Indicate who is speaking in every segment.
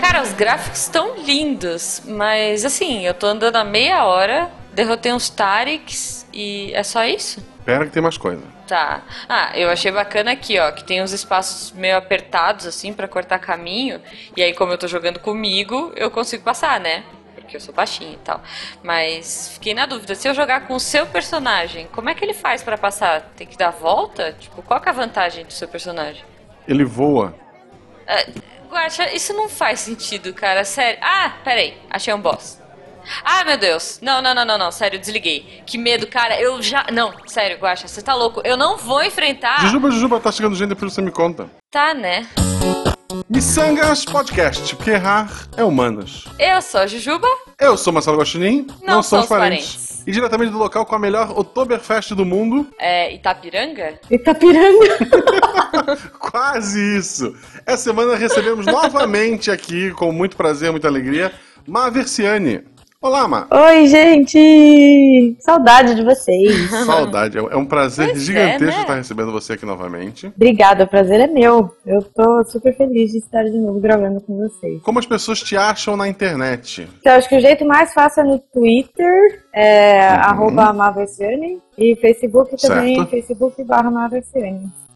Speaker 1: Cara, os gráficos estão lindos, mas assim, eu tô andando há meia hora, derrotei uns Tariks e é só isso?
Speaker 2: Espera que tem mais coisa.
Speaker 1: Tá. Ah, eu achei bacana aqui, ó, que tem uns espaços meio apertados, assim, para cortar caminho. E aí, como eu tô jogando comigo, eu consigo passar, né? Porque eu sou baixinho e tal. Mas fiquei na dúvida, se eu jogar com o seu personagem, como é que ele faz para passar? Tem que dar volta? Tipo, qual que é a vantagem do seu personagem?
Speaker 2: Ele voa.
Speaker 1: Uh, Guaxa, isso não faz sentido, cara. Sério. Ah, peraí. Achei um boss. Ah, meu Deus. Não, não, não, não, não. Sério, desliguei. Que medo, cara. Eu já. Não, sério, Guaxa, você tá louco. Eu não vou enfrentar.
Speaker 2: Jujuba, Jujuba, tá chegando gente, depois você me conta.
Speaker 1: Tá, né?
Speaker 2: Missangas Podcast, porque errar é humanas.
Speaker 1: Eu sou a Jujuba.
Speaker 2: Eu sou Marcelo Guaxinim.
Speaker 1: Não,
Speaker 2: não
Speaker 1: somos
Speaker 2: somos parentes.
Speaker 1: parentes.
Speaker 2: E diretamente do local com a melhor Oktoberfest do mundo.
Speaker 1: É Itapiranga?
Speaker 3: Itapiranga.
Speaker 2: Quase isso. Essa semana recebemos novamente aqui, com muito prazer, muita alegria, Ma Versiani. Olá, Ma.
Speaker 3: Oi, gente! Saudade de vocês.
Speaker 2: Saudade. É um prazer
Speaker 1: Pois é,
Speaker 2: gigantesco
Speaker 1: né?
Speaker 2: estar recebendo você aqui novamente.
Speaker 3: Obrigada, o prazer é meu. Eu tô super feliz de estar de novo gravando com vocês.
Speaker 2: Como as pessoas te acham na internet?
Speaker 3: Então, acho que o jeito mais fácil é no Twitter, é arroba Amaversiane, e Facebook também,
Speaker 2: Certo.
Speaker 3: Facebook barra.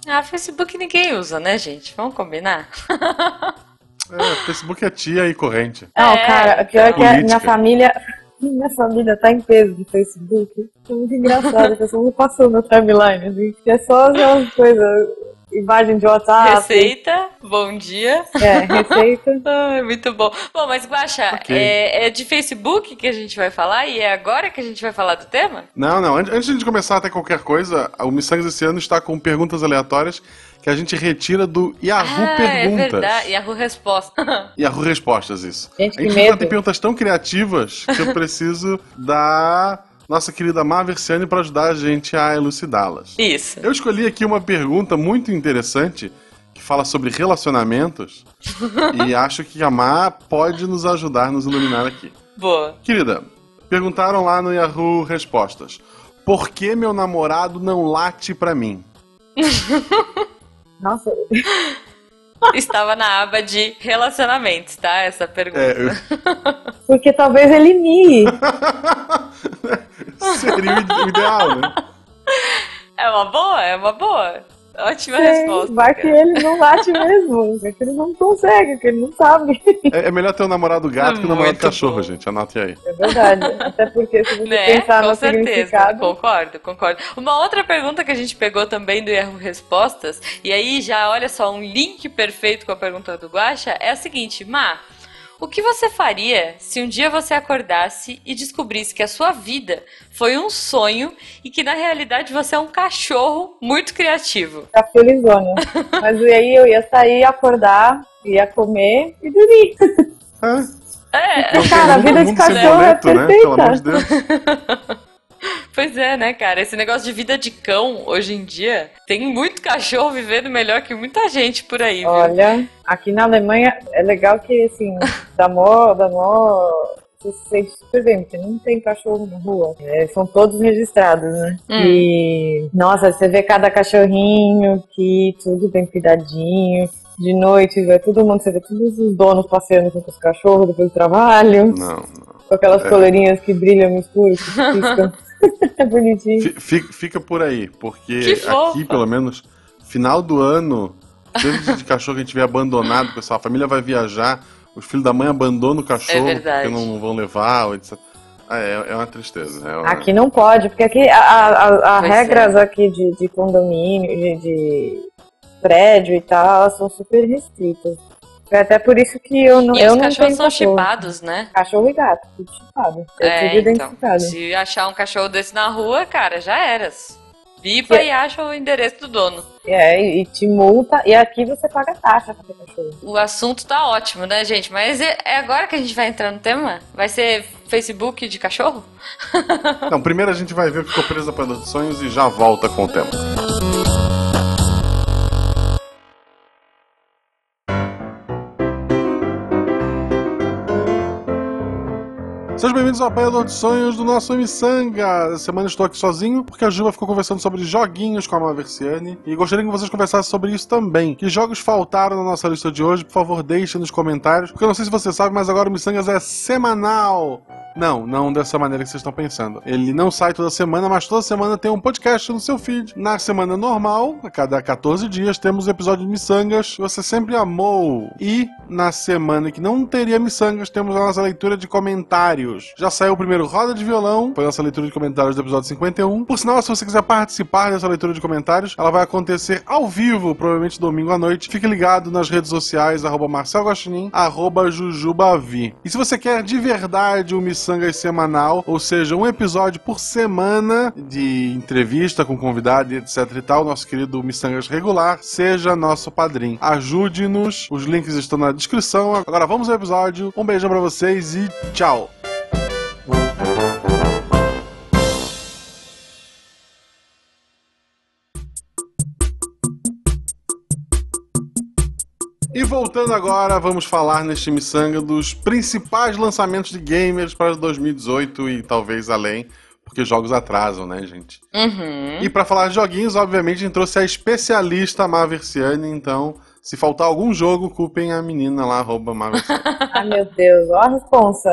Speaker 1: Ah, Facebook ninguém usa, né, gente? Vamos combinar?
Speaker 2: É, Facebook é tia e corrente.
Speaker 3: Não,
Speaker 1: É,
Speaker 3: cara, o pior é que a minha família. Minha família tá em peso de Facebook. É muito engraçado, a pessoa não passou na timeline, assim, é só as coisas, imagem de WhatsApp.
Speaker 1: Receita, bom dia.
Speaker 3: É, receita.
Speaker 1: Ai, muito bom. Bom, mas Guaxa,
Speaker 2: Ok.
Speaker 1: é, é de Facebook que a gente vai falar e é agora que a gente vai falar do tema?
Speaker 2: Não, não. Antes antes de começar até qualquer coisa, o Missangas esse ano está com perguntas aleatórias que a gente retira do Yahoo
Speaker 1: ah, é
Speaker 2: Perguntas.
Speaker 1: verdade. Yahoo Resposta.
Speaker 2: Yahoo Respostas, isso.
Speaker 3: Gente,
Speaker 2: a gente
Speaker 3: que
Speaker 2: tem perguntas tão criativas que eu preciso da nossa querida Má Versiani para ajudar a gente a elucidá-las.
Speaker 1: Isso.
Speaker 2: Eu escolhi aqui uma pergunta muito interessante que fala sobre relacionamentos e acho que a Má pode nos ajudar, nos iluminar aqui.
Speaker 1: Boa.
Speaker 2: Querida, perguntaram lá no Yahoo Respostas: Por que meu namorado não late pra mim?
Speaker 3: Nossa,
Speaker 1: Estava na aba de relacionamentos, tá? Essa pergunta.
Speaker 2: É, eu-
Speaker 3: porque talvez ele mie.
Speaker 2: seria o ideal, né?
Speaker 1: É uma boa? É uma boa. Ótima
Speaker 3: Sim,
Speaker 1: resposta.
Speaker 3: vai que
Speaker 1: cara.
Speaker 3: ele não late mesmo. É que ele não consegue, que ele não sabe.
Speaker 2: É, é melhor ter um namorado gato que um namorado
Speaker 1: Muito
Speaker 2: cachorro,
Speaker 1: bom.
Speaker 2: gente. Anote aí.
Speaker 3: É verdade. Até porque se você
Speaker 1: Né?
Speaker 3: pensar
Speaker 1: Com
Speaker 3: no
Speaker 1: certeza.
Speaker 3: significado.
Speaker 1: Concordo, concordo. Uma outra pergunta que a gente pegou também do Erro Respostas, e aí já olha só, um link perfeito com a pergunta do Guaxa, é a seguinte, Má. O que você faria se um dia você acordasse e descobrisse que a sua vida foi um sonho e que na realidade você é um cachorro muito criativo?
Speaker 3: Ficar felizona. Mas e aí eu ia sair, acordar, ia comer e dormir.
Speaker 2: É,
Speaker 1: É,
Speaker 3: Cara, a vida de cachorro é
Speaker 2: boleto, né? Pelo amor de
Speaker 3: perfeita.
Speaker 2: Deus.
Speaker 1: pois é, né, cara? Esse negócio de vida de cão hoje em dia tem muito cachorro vivendo melhor que muita gente por aí, viu?
Speaker 3: Olha, aqui na Alemanha é legal que, assim, dá mó, dá mó... Você se sente super bem, porque não tem cachorro na rua. É, são todos registrados, né?
Speaker 1: Hum.
Speaker 3: E, nossa, você vê cada cachorrinho que tudo bem cuidadinho. De noite, vai todo mundo, você vê todos os donos passeando com os cachorros depois do trabalho.
Speaker 2: Não, não.
Speaker 3: Com aquelas
Speaker 2: É.
Speaker 3: coleirinhas que brilham no escuro, que piscam. é bonitinho.
Speaker 2: Fi- fi- Fica por aí, porque aqui, pelo menos, final do ano, teve de cachorro que a gente vê abandonado, pessoal. A família vai viajar, os filhos da mãe abandonam o cachorro
Speaker 1: É
Speaker 2: porque não vão levar, etc. Ah, é, é uma tristeza. É uma...
Speaker 3: Aqui não pode, porque aqui a, a, a- a
Speaker 1: Pois é.
Speaker 3: regras aqui de, de condomínio, de, de prédio e tal, elas são super restritas. É até por isso que eu não,
Speaker 1: E
Speaker 3: eu
Speaker 1: os
Speaker 3: não
Speaker 1: cachorros
Speaker 3: tenho
Speaker 1: são
Speaker 3: cachorro.
Speaker 1: chipados, né?
Speaker 3: Cachorro e gato, tudo chipado. É,
Speaker 1: É,
Speaker 3: tudo
Speaker 1: então.
Speaker 3: identificado.
Speaker 1: Se achar um cachorro desse na rua, cara, já eras.
Speaker 3: É.
Speaker 1: e acha o endereço do dono.
Speaker 3: É, e, te multa, e aqui você paga taxa pra ter cachorro.
Speaker 1: O assunto tá ótimo, né, gente? Mas é é agora que a gente vai entrar no tema? Vai ser Facebook de cachorro?
Speaker 2: Então, primeiro a gente vai ver o que ficou preso para dos sonhos e já volta com o tema. Sejam bem-vindos ao Apanhador de Sonhos do nosso Missanga. Essa semana estou aqui sozinho porque a Juba ficou conversando sobre joguinhos com a Maversiane e gostaria que vocês conversassem sobre isso também. Que jogos faltaram na nossa lista de hoje? Por favor, deixem nos comentários, porque eu não sei se você sabe, mas agora o Missangas é semanal. Não, não dessa maneira que vocês estão pensando. Ele não sai toda semana, mas toda semana tem um podcast no seu feed. Na semana normal, a cada 14 dias, temos o episódio de Missangas você sempre amou. E na semana que não teria Missangas, temos a nossa leitura de comentários. Já saiu o primeiro Roda de Violão, foi a nossa leitura de comentários do episódio 51. Por sinal, se você quiser participar dessa leitura de comentários, ela vai acontecer ao vivo, provavelmente domingo à noite. Fique ligado nas redes sociais, arroba Marcel Guaxinim, arroba Jujubavi. E se você quer de verdade o Missangas Missangas semanal, ou seja, um episódio por semana de entrevista com convidado e etc e tal, nosso querido Missangas regular, seja nosso padrinho. Ajude-nos, os links estão na descrição. Agora vamos ao episódio. Um beijão para vocês e tchau. E voltando agora, vamos falar neste Missanga dos principais lançamentos de gamers para 2018 e talvez além, porque jogos atrasam, né, gente?
Speaker 1: Uhum.
Speaker 2: E para falar de joguinhos, obviamente, a gente trouxe a especialista Maversiane, então se faltar algum jogo, culpem a menina lá, arroba Maversiane.
Speaker 3: Ai, meu Deus, ó a responsa.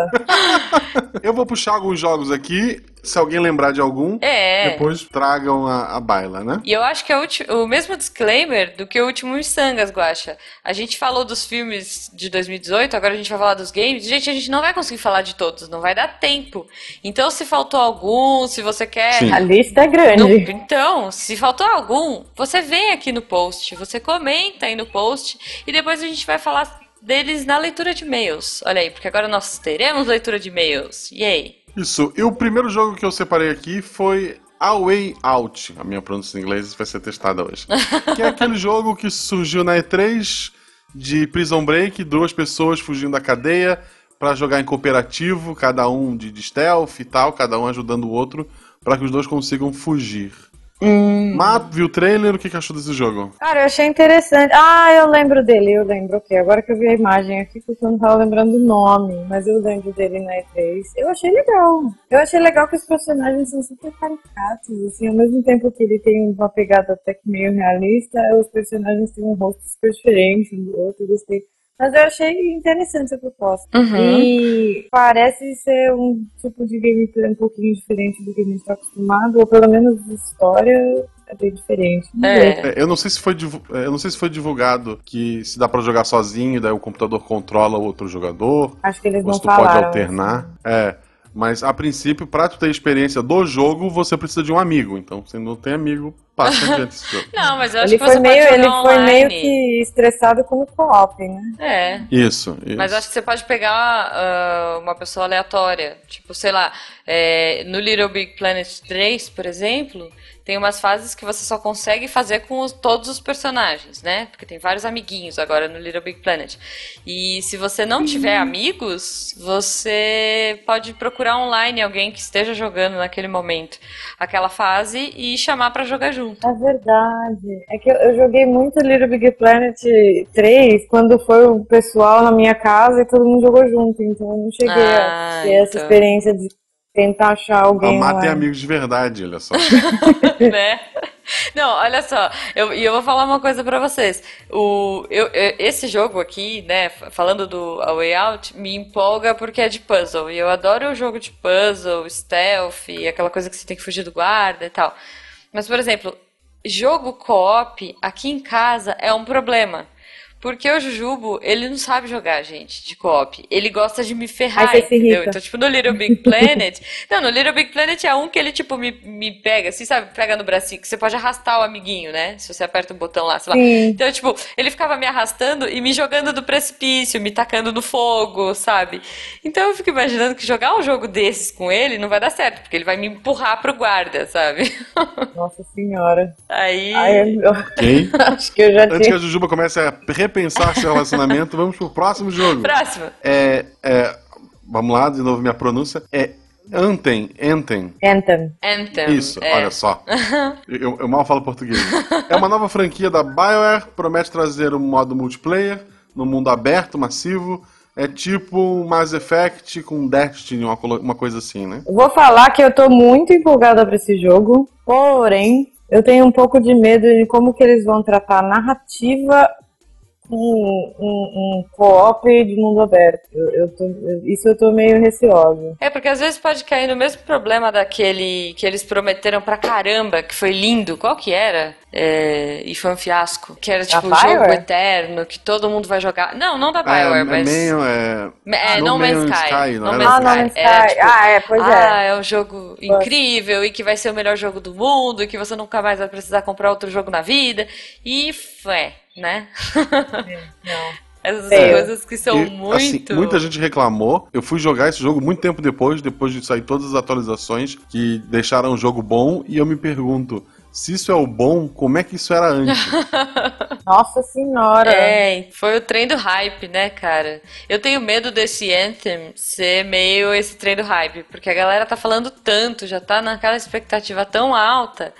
Speaker 2: Eu vou puxar alguns jogos aqui, se alguém lembrar de algum,
Speaker 1: É.
Speaker 2: depois tragam a, a baila, né?
Speaker 1: E eu acho que é o, mesmo disclaimer do que o último Missangas, Guaxa. A gente falou dos filmes de 2018, agora a gente vai falar dos games. Gente, a gente não vai conseguir falar de todos, não vai dar tempo. Então, se faltou algum, se você quer.
Speaker 2: Sim.
Speaker 3: A lista é
Speaker 1: No-
Speaker 3: grande.
Speaker 1: então, se faltou algum, você vem aqui no post, você comenta aí no post e depois a gente vai falar deles na leitura de e-mails. Olha aí, porque agora nós teremos leitura de e-mails. E aí?
Speaker 2: Isso. E o primeiro jogo que eu separei aqui foi A Way Out. A minha pronúncia em inglês vai ser testada hoje. que é aquele jogo que surgiu na E3 de Prison Break, duas pessoas fugindo da cadeia pra jogar em cooperativo, cada um de, stealth e tal, cada um ajudando o outro, pra que os dois consigam fugir.
Speaker 3: Hum.
Speaker 2: Mato, viu o trailer? O que, que achou desse jogo?
Speaker 3: Cara, eu achei interessante. Ah, eu lembro dele, eu lembro. Ok, agora que eu vi a imagem aqui, porque eu não tava lembrando o nome, mas eu lembro dele na E3. Eu achei legal. Eu achei legal que os personagens são super caricatos, assim, ao mesmo tempo que ele tem uma pegada até que meio realista, os personagens têm um rosto super diferente um do outro, eu gostei. Mas eu achei interessante a proposta.
Speaker 1: Uhum.
Speaker 3: E parece ser um tipo de gameplay um pouquinho diferente do que a gente tá acostumado, ou pelo menos a história é bem diferente.
Speaker 1: É.
Speaker 2: É, Eu não sei se foi divu- é, eu não sei se foi divulgado que se dá pra jogar sozinho, daí o computador controla o outro jogador.
Speaker 3: Acho que eles
Speaker 2: Ou
Speaker 3: não
Speaker 2: se tu pode alternar. É. Mas a princípio, pra tu ter experiência do jogo, você precisa de um amigo. Então, se não tem amigo, passa adiante esse jogo.
Speaker 1: Não, mas eu acho
Speaker 3: Ele
Speaker 1: que
Speaker 3: foi,
Speaker 1: você
Speaker 3: meio,
Speaker 1: pode
Speaker 3: ele
Speaker 1: jogar
Speaker 3: foi meio
Speaker 1: online.
Speaker 3: que estressado com o co-op, né?
Speaker 1: É.
Speaker 2: Isso, isso.
Speaker 1: Mas eu acho que você pode pegar ah, uma pessoa aleatória. Tipo, sei lá, é, no Little Big Planet 3, por exemplo, tem umas fases que você só consegue fazer com os- todos os personagens, né? Porque tem vários amiguinhos agora no Little Big Planet. E se você não tiver amigos, você pode procurar online alguém que esteja jogando naquele momento aquela fase e chamar pra jogar junto.
Speaker 3: É verdade. É que eu, eu joguei muito Little Big Planet 3 quando foi o pessoal na minha casa e todo mundo jogou junto. Então eu não cheguei
Speaker 1: Ah,
Speaker 3: a ter essa
Speaker 1: então.
Speaker 3: experiência de tentar achar alguém
Speaker 2: Amar tem amigos de verdade, olha só.
Speaker 1: né? Não, olha só, eu, e eu vou falar uma coisa pra vocês. O, eu, eu- esse jogo aqui, né, falando do A Way Out, me empolga porque é de puzzle. E eu adoro o jogo de puzzle, stealth, e aquela coisa que você tem que fugir do guarda e tal. Mas, por exemplo, jogo co-op aqui em casa é um problema. Porque o Jujubo, ele não sabe jogar, gente, de co-op. Ele gosta de me ferrar, entendeu? Então, tipo, no Little Big Planet. não, no Little Big Planet é um que ele, tipo, me, me pega, assim, sabe? Pega no bracinho, que você pode arrastar o amiguinho, né? Se você aperta o botão lá, sei lá.
Speaker 3: Sim.
Speaker 1: Então, tipo, ele ficava me arrastando e me jogando do precipício, me tacando no fogo, sabe? Então eu fico imaginando que jogar um jogo desses com ele não vai dar certo, porque ele vai me empurrar pro guarda, sabe?
Speaker 3: Nossa senhora.
Speaker 1: Aí.
Speaker 3: Ai, eu,
Speaker 2: Ok?
Speaker 3: acho que eu já
Speaker 2: Antes que
Speaker 3: tinha.
Speaker 2: a Jujuba comece a repensar seu relacionamento, vamos pro próximo jogo.
Speaker 1: Próximo.
Speaker 2: É, é, vamos lá, de novo minha pronúncia. É Anthem, Anthem.
Speaker 3: Anthem.
Speaker 1: Anthem.
Speaker 2: Isso,
Speaker 1: é.
Speaker 2: olha só. Eu, eu mal falo português. É uma nova franquia da BioWare, promete trazer um modo multiplayer no mundo aberto, massivo, é tipo um Mass Effect com Destiny, uma, uma coisa assim, né?
Speaker 3: Eu Vou falar que eu tô muito empolgada pra esse jogo, porém, eu tenho um pouco de medo de como que eles vão tratar a narrativa com um, um co-op de mundo aberto. Eu, eu tô- isso eu tô meio receosa.
Speaker 1: É, porque às vezes pode cair no mesmo problema daquele que eles prometeram pra caramba, que foi lindo. Qual que era? É, e foi um fiasco. Que era tipo o jogo eterno, que todo mundo vai jogar. Não, não da Bioware,
Speaker 2: é,
Speaker 1: mas.
Speaker 2: meio, é,
Speaker 1: É,
Speaker 2: No
Speaker 1: No Man's Sky.
Speaker 2: Sky, não
Speaker 1: No? Man's
Speaker 3: Ah, não,
Speaker 1: Sky.
Speaker 3: Sky.
Speaker 1: tipo,
Speaker 3: Ah, é, pois
Speaker 1: ah,
Speaker 3: é.
Speaker 1: é um jogo incrível e que vai ser o melhor jogo do mundo e que você nunca mais vai precisar comprar outro jogo na vida. E foi, né?
Speaker 3: Não.
Speaker 1: Essas
Speaker 3: Feio.
Speaker 1: coisas que são
Speaker 2: E,
Speaker 1: muito.
Speaker 2: assim, muita gente reclamou. Eu fui jogar esse jogo muito tempo depois, depois de sair todas as atualizações que deixaram o jogo bom, e eu me pergunto. Se isso é o bom, como é que isso era antes?
Speaker 3: Nossa senhora.
Speaker 1: É, foi o trem do hype, né, cara? Eu tenho medo desse Anthem ser meio esse trem do hype, porque a galera tá falando tanto, já tá naquela expectativa tão alta.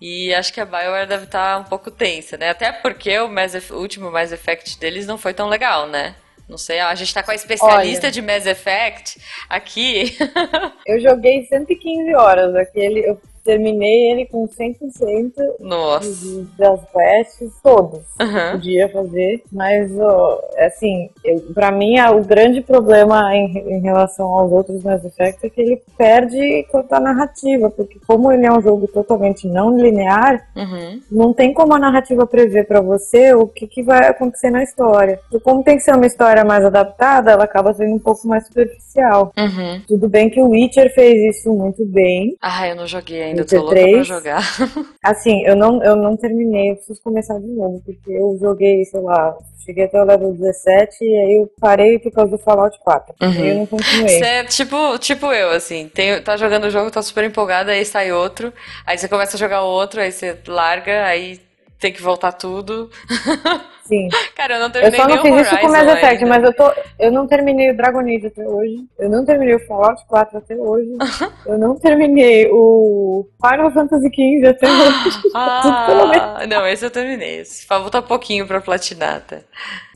Speaker 1: E acho que a BioWare deve estar um pouco tensa, né? Até porque o, Mass Eff- o último Mass Effect deles não foi tão legal, né? Não sei, a gente tá com a especialista
Speaker 3: Olha.
Speaker 1: de Mass Effect aqui.
Speaker 3: Eu joguei 115 horas aquele. Eu terminei ele com 100%
Speaker 1: Nossa.
Speaker 3: das quests, todas.
Speaker 1: Aham.
Speaker 3: Podia fazer, mas ó, assim, eu, pra mim o grande problema em, em relação aos outros Mass Effect é que ele perde quanto à narrativa, porque como ele é um jogo totalmente não linear,
Speaker 1: Uhum.
Speaker 3: não tem como a narrativa prever pra você o que, que vai acontecer na história. E como tem que ser uma história mais adaptada, ela acaba sendo um pouco mais superficial.
Speaker 1: Uhum.
Speaker 3: Tudo bem que o Witcher fez isso muito bem.
Speaker 1: Ah, eu não joguei ainda, eu
Speaker 3: Witcher
Speaker 1: tô louca pra
Speaker 3: 3.
Speaker 1: jogar.
Speaker 3: Assim, eu não, eu não terminei, eu preciso começar de novo, porque eu joguei, sei lá, cheguei até o level 17 e aí eu parei por causa do Fallout 4.
Speaker 1: Uhum.
Speaker 3: E eu não continuei.
Speaker 1: Você é tipo, tipo eu, assim, tem, tá jogando o jogo, tá super empolgada, aí sai outro, aí você começa a jogar outro, aí você larga, aí tem que voltar tudo.
Speaker 3: Sim.
Speaker 1: Cara, eu não
Speaker 3: Eu
Speaker 1: terminei
Speaker 3: só não fiz
Speaker 1: o
Speaker 3: isso com Mass Effect, mas eu tô. Eu não terminei o Dragon Age até hoje. Eu não terminei o Fallout 4 até hoje. eu não terminei o Final Fantasy XV até hoje.
Speaker 1: Ah, não, esse eu terminei. Falta pouquinho pra platinar, tá?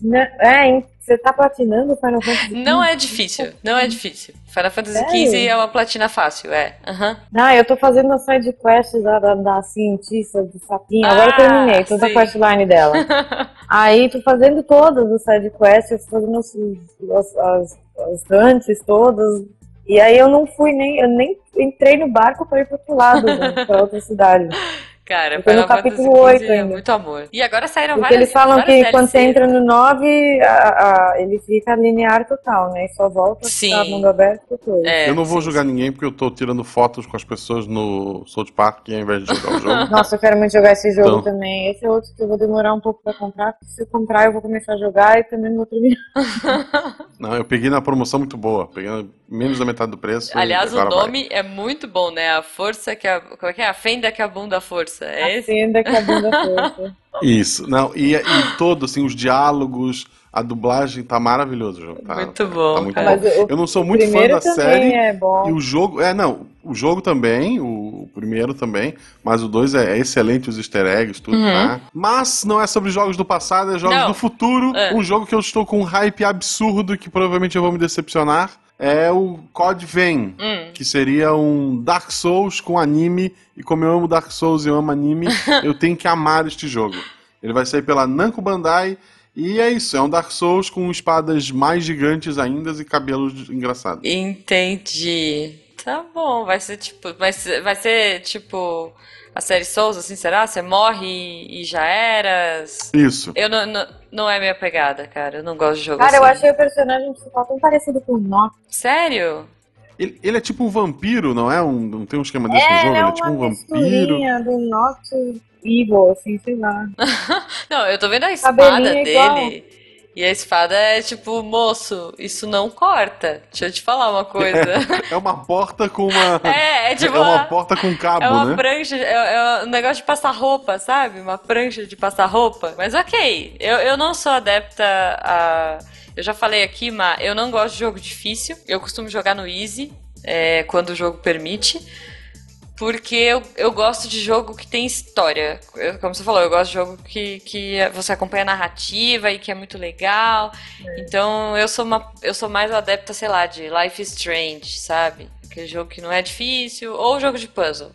Speaker 3: Né? É, hein? Você tá platinando o Final Fantasy XV?
Speaker 1: Não é difícil, não é difícil. Final Fantasy? XV é uma platina fácil, é. Aham.
Speaker 3: Ah, eu tô fazendo a side quest da, da, da cientista do sapinho. Agora
Speaker 1: Ah,
Speaker 3: eu terminei toda
Speaker 1: sim.
Speaker 3: a questline dela. Aí tô fazendo todas as side quests, fazendo os, as, as, as hunts todas. E aí eu não fui nem, eu nem entrei no barco pra ir pro outro lado, né, pra outra cidade.
Speaker 1: Cara,
Speaker 3: tô no capítulo 8
Speaker 1: XV é
Speaker 3: ainda.
Speaker 1: muito amor. E agora saíram
Speaker 3: Porque
Speaker 1: várias
Speaker 3: eles falam
Speaker 1: várias
Speaker 3: que quando você entra no 9, a, a- ele fica linear total, né? E só volta
Speaker 1: Sim.
Speaker 3: pra mundo aberto depois.
Speaker 1: É,
Speaker 2: eu não vou
Speaker 1: sim,
Speaker 2: julgar
Speaker 1: sim.
Speaker 2: ninguém porque eu tô tirando fotos com as pessoas no South Park ao invés de jogar o jogo.
Speaker 3: Nossa, eu quero muito jogar esse jogo
Speaker 2: Então.
Speaker 3: também. Esse é outro que eu vou demorar um pouco pra comprar, porque se eu comprar eu vou começar a jogar e também não vou terminar.
Speaker 2: Não, eu peguei na promoção muito boa. Peguei menos da metade do preço.
Speaker 1: Aliás, o
Speaker 2: agora vai.
Speaker 1: nome é muito bom, né? A força que a. Como é que é? A fenda que a bunda força. É esse?
Speaker 3: Acenda que a bunda força.
Speaker 2: Isso, não, e, e todo, assim, os diálogos, a dublagem tá maravilhoso o jogo. Tá,
Speaker 1: Muito bom,
Speaker 2: Tá muito
Speaker 1: cara.
Speaker 2: bom. Eu não sou muito fã da série.
Speaker 3: é bom.
Speaker 2: E o jogo, é, não, o jogo também, o, o primeiro também, mas o dois é, é excelente, os easter eggs, tudo,
Speaker 1: Uhum.
Speaker 2: tá? Mas não é sobre jogos do passado, é jogos
Speaker 1: Não.
Speaker 2: do futuro.
Speaker 1: É.
Speaker 2: Um jogo que eu estou com um hype absurdo que provavelmente eu vou me decepcionar é o Code Vein,
Speaker 1: Hum.
Speaker 2: que seria um Dark Souls com anime. E como eu amo Dark Souls e eu amo anime, eu tenho que amar este jogo. Ele vai sair pela Namco Bandai. E é isso, é um Dark Souls com espadas mais gigantes ainda e cabelos engraçados.
Speaker 1: Entendi. Tá bom, vai ser tipo. Vai ser, vai ser tipo. A série Souls, assim, será? Você morre e, e já eras?
Speaker 2: Isso.
Speaker 1: Eu não, não, não é minha pegada, cara. Eu não gosto de jogo
Speaker 3: Cara,
Speaker 1: assim.
Speaker 3: eu achei o personagem principal tão parecido com o Nox.
Speaker 1: Sério?
Speaker 2: Ele, ele é tipo um vampiro, não é? Um, não tem um esquema desse no
Speaker 3: É,
Speaker 2: jogo?
Speaker 3: ele é
Speaker 2: Ele é
Speaker 3: uma
Speaker 2: tipo um vampiro.
Speaker 3: do Nox Evil, assim, sei lá.
Speaker 1: Não, eu tô vendo a espada
Speaker 3: é igual.
Speaker 1: dele. E a espada é tipo, moço, isso não corta. Deixa eu te falar uma coisa.
Speaker 2: É uma porta com uma.
Speaker 1: É, é tipo
Speaker 2: é uma
Speaker 1: uma-
Speaker 2: porta com cabo,
Speaker 1: É uma
Speaker 2: né?
Speaker 1: prancha, é, é um negócio de passar roupa, sabe? Uma prancha de passar roupa. Mas ok, eu, eu não sou adepta a. Eu já falei aqui, mas eu não gosto de jogo difícil. Eu costumo jogar no easy, é, quando o jogo permite. Porque eu, eu gosto de jogo que tem história. Eu- como você falou, eu gosto de jogo que, que você acompanha a narrativa e que é muito legal. Então eu sou uma eu sou mais adepta, sei lá, de Life is Strange, sabe? Aquele jogo que não é difícil, ou jogo de puzzle.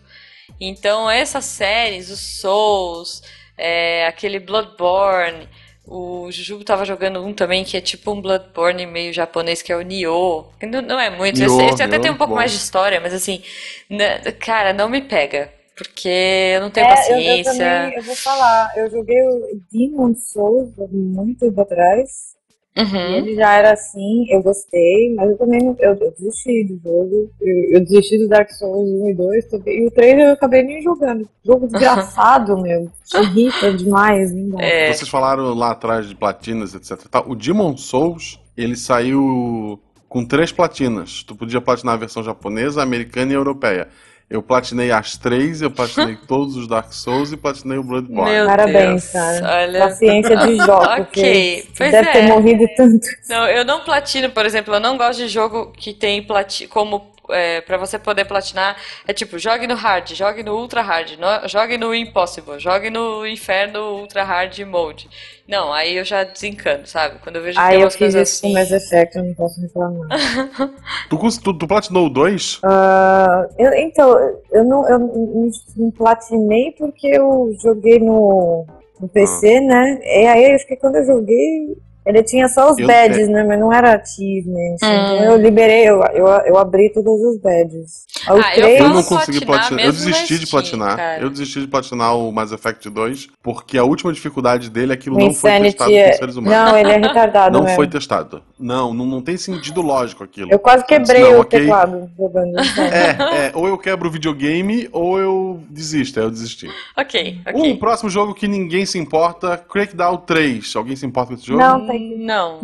Speaker 1: Então essas séries, os Souls, é, aquele Bloodborne, o Jujubo tava jogando um também que é tipo um Bloodborne meio japonês, que é o Nioh. Não, não é muito,
Speaker 2: Nioh,
Speaker 1: esse, esse até
Speaker 2: Nioh,
Speaker 1: tem um pouco
Speaker 2: bom.
Speaker 1: mais de história, mas assim, na- cara, não me pega. Porque eu não tenho
Speaker 3: É, eu, eu
Speaker 1: paciência.
Speaker 3: também, eu vou falar, eu joguei o Demon Souls há muito tempo atrás. E
Speaker 1: Uhum.
Speaker 3: ele já era assim, eu gostei, mas eu também não, eu, eu desisti do jogo. Eu, eu desisti do Dark Souls 1 e 2 também. E o 3 eu acabei nem jogando. Jogo desgraçado, meu. Te irrita demais, não.
Speaker 1: É,
Speaker 2: Vocês falaram lá atrás de platinas, etc. O Demon Souls, ele saiu com três platinas. Tu podia platinar a versão japonesa, americana e europeia. Eu platinei as três, eu platinei todos os Dark Souls e platinei o Bloodborne.
Speaker 1: Meu
Speaker 3: Parabéns,
Speaker 1: Deus,
Speaker 3: cara.
Speaker 1: Olha.
Speaker 3: Paciência de jogo,
Speaker 1: Ok, pois
Speaker 3: deve
Speaker 1: é.
Speaker 3: ter morrido tanto.
Speaker 1: Não, eu não platino, por exemplo, eu não gosto de jogo que tem plati como é, para você poder platinar, é tipo, jogue no hard, jogue no ultra hard, no- jogue no impossible, jogue no inferno ultra hard mode. Não, aí eu já desencano, sabe? Quando eu vejo que
Speaker 3: Aí
Speaker 1: tem
Speaker 3: eu fiz
Speaker 1: coisas
Speaker 3: isso com
Speaker 1: assim.
Speaker 3: Mass Effect, eu não posso reclamar.
Speaker 2: Tu, tu, tu platinou o 2?
Speaker 3: Ah, eu- então, eu não, eu não, não platinei porque eu joguei no, no PC, né? E aí, acho que quando eu joguei, ele tinha só os
Speaker 2: Eu-
Speaker 3: badges, né? Mas não era achievement.
Speaker 1: Hum.
Speaker 3: Então eu liberei, eu, eu, eu abri todos os badges. O
Speaker 1: Ah, eu
Speaker 3: três-
Speaker 2: Eu
Speaker 1: falo
Speaker 2: não consegui
Speaker 1: platinar
Speaker 2: platinar. Eu desisti de
Speaker 1: Steam,
Speaker 2: platinar.
Speaker 1: cara.
Speaker 2: Eu desisti de platinar o Mass Effect 2, porque a última dificuldade dele é que aquilo não foi testado
Speaker 3: é...
Speaker 2: com seres humanos.
Speaker 3: Não, ele é retardado
Speaker 2: Não
Speaker 3: mesmo.
Speaker 2: foi testado. Não, não, não tem sentido lógico aquilo.
Speaker 3: Eu quase quebrei
Speaker 2: Não,
Speaker 3: o
Speaker 2: ok.
Speaker 3: teclado jogando.
Speaker 2: É, é, ou eu quebro o videogame ou eu desisto. Eu desisti.
Speaker 1: Ok,
Speaker 2: Um
Speaker 1: ok.
Speaker 2: próximo jogo que ninguém se importa, Crackdown 3. Alguém se importa com esse jogo?
Speaker 3: Não, tem
Speaker 1: Não.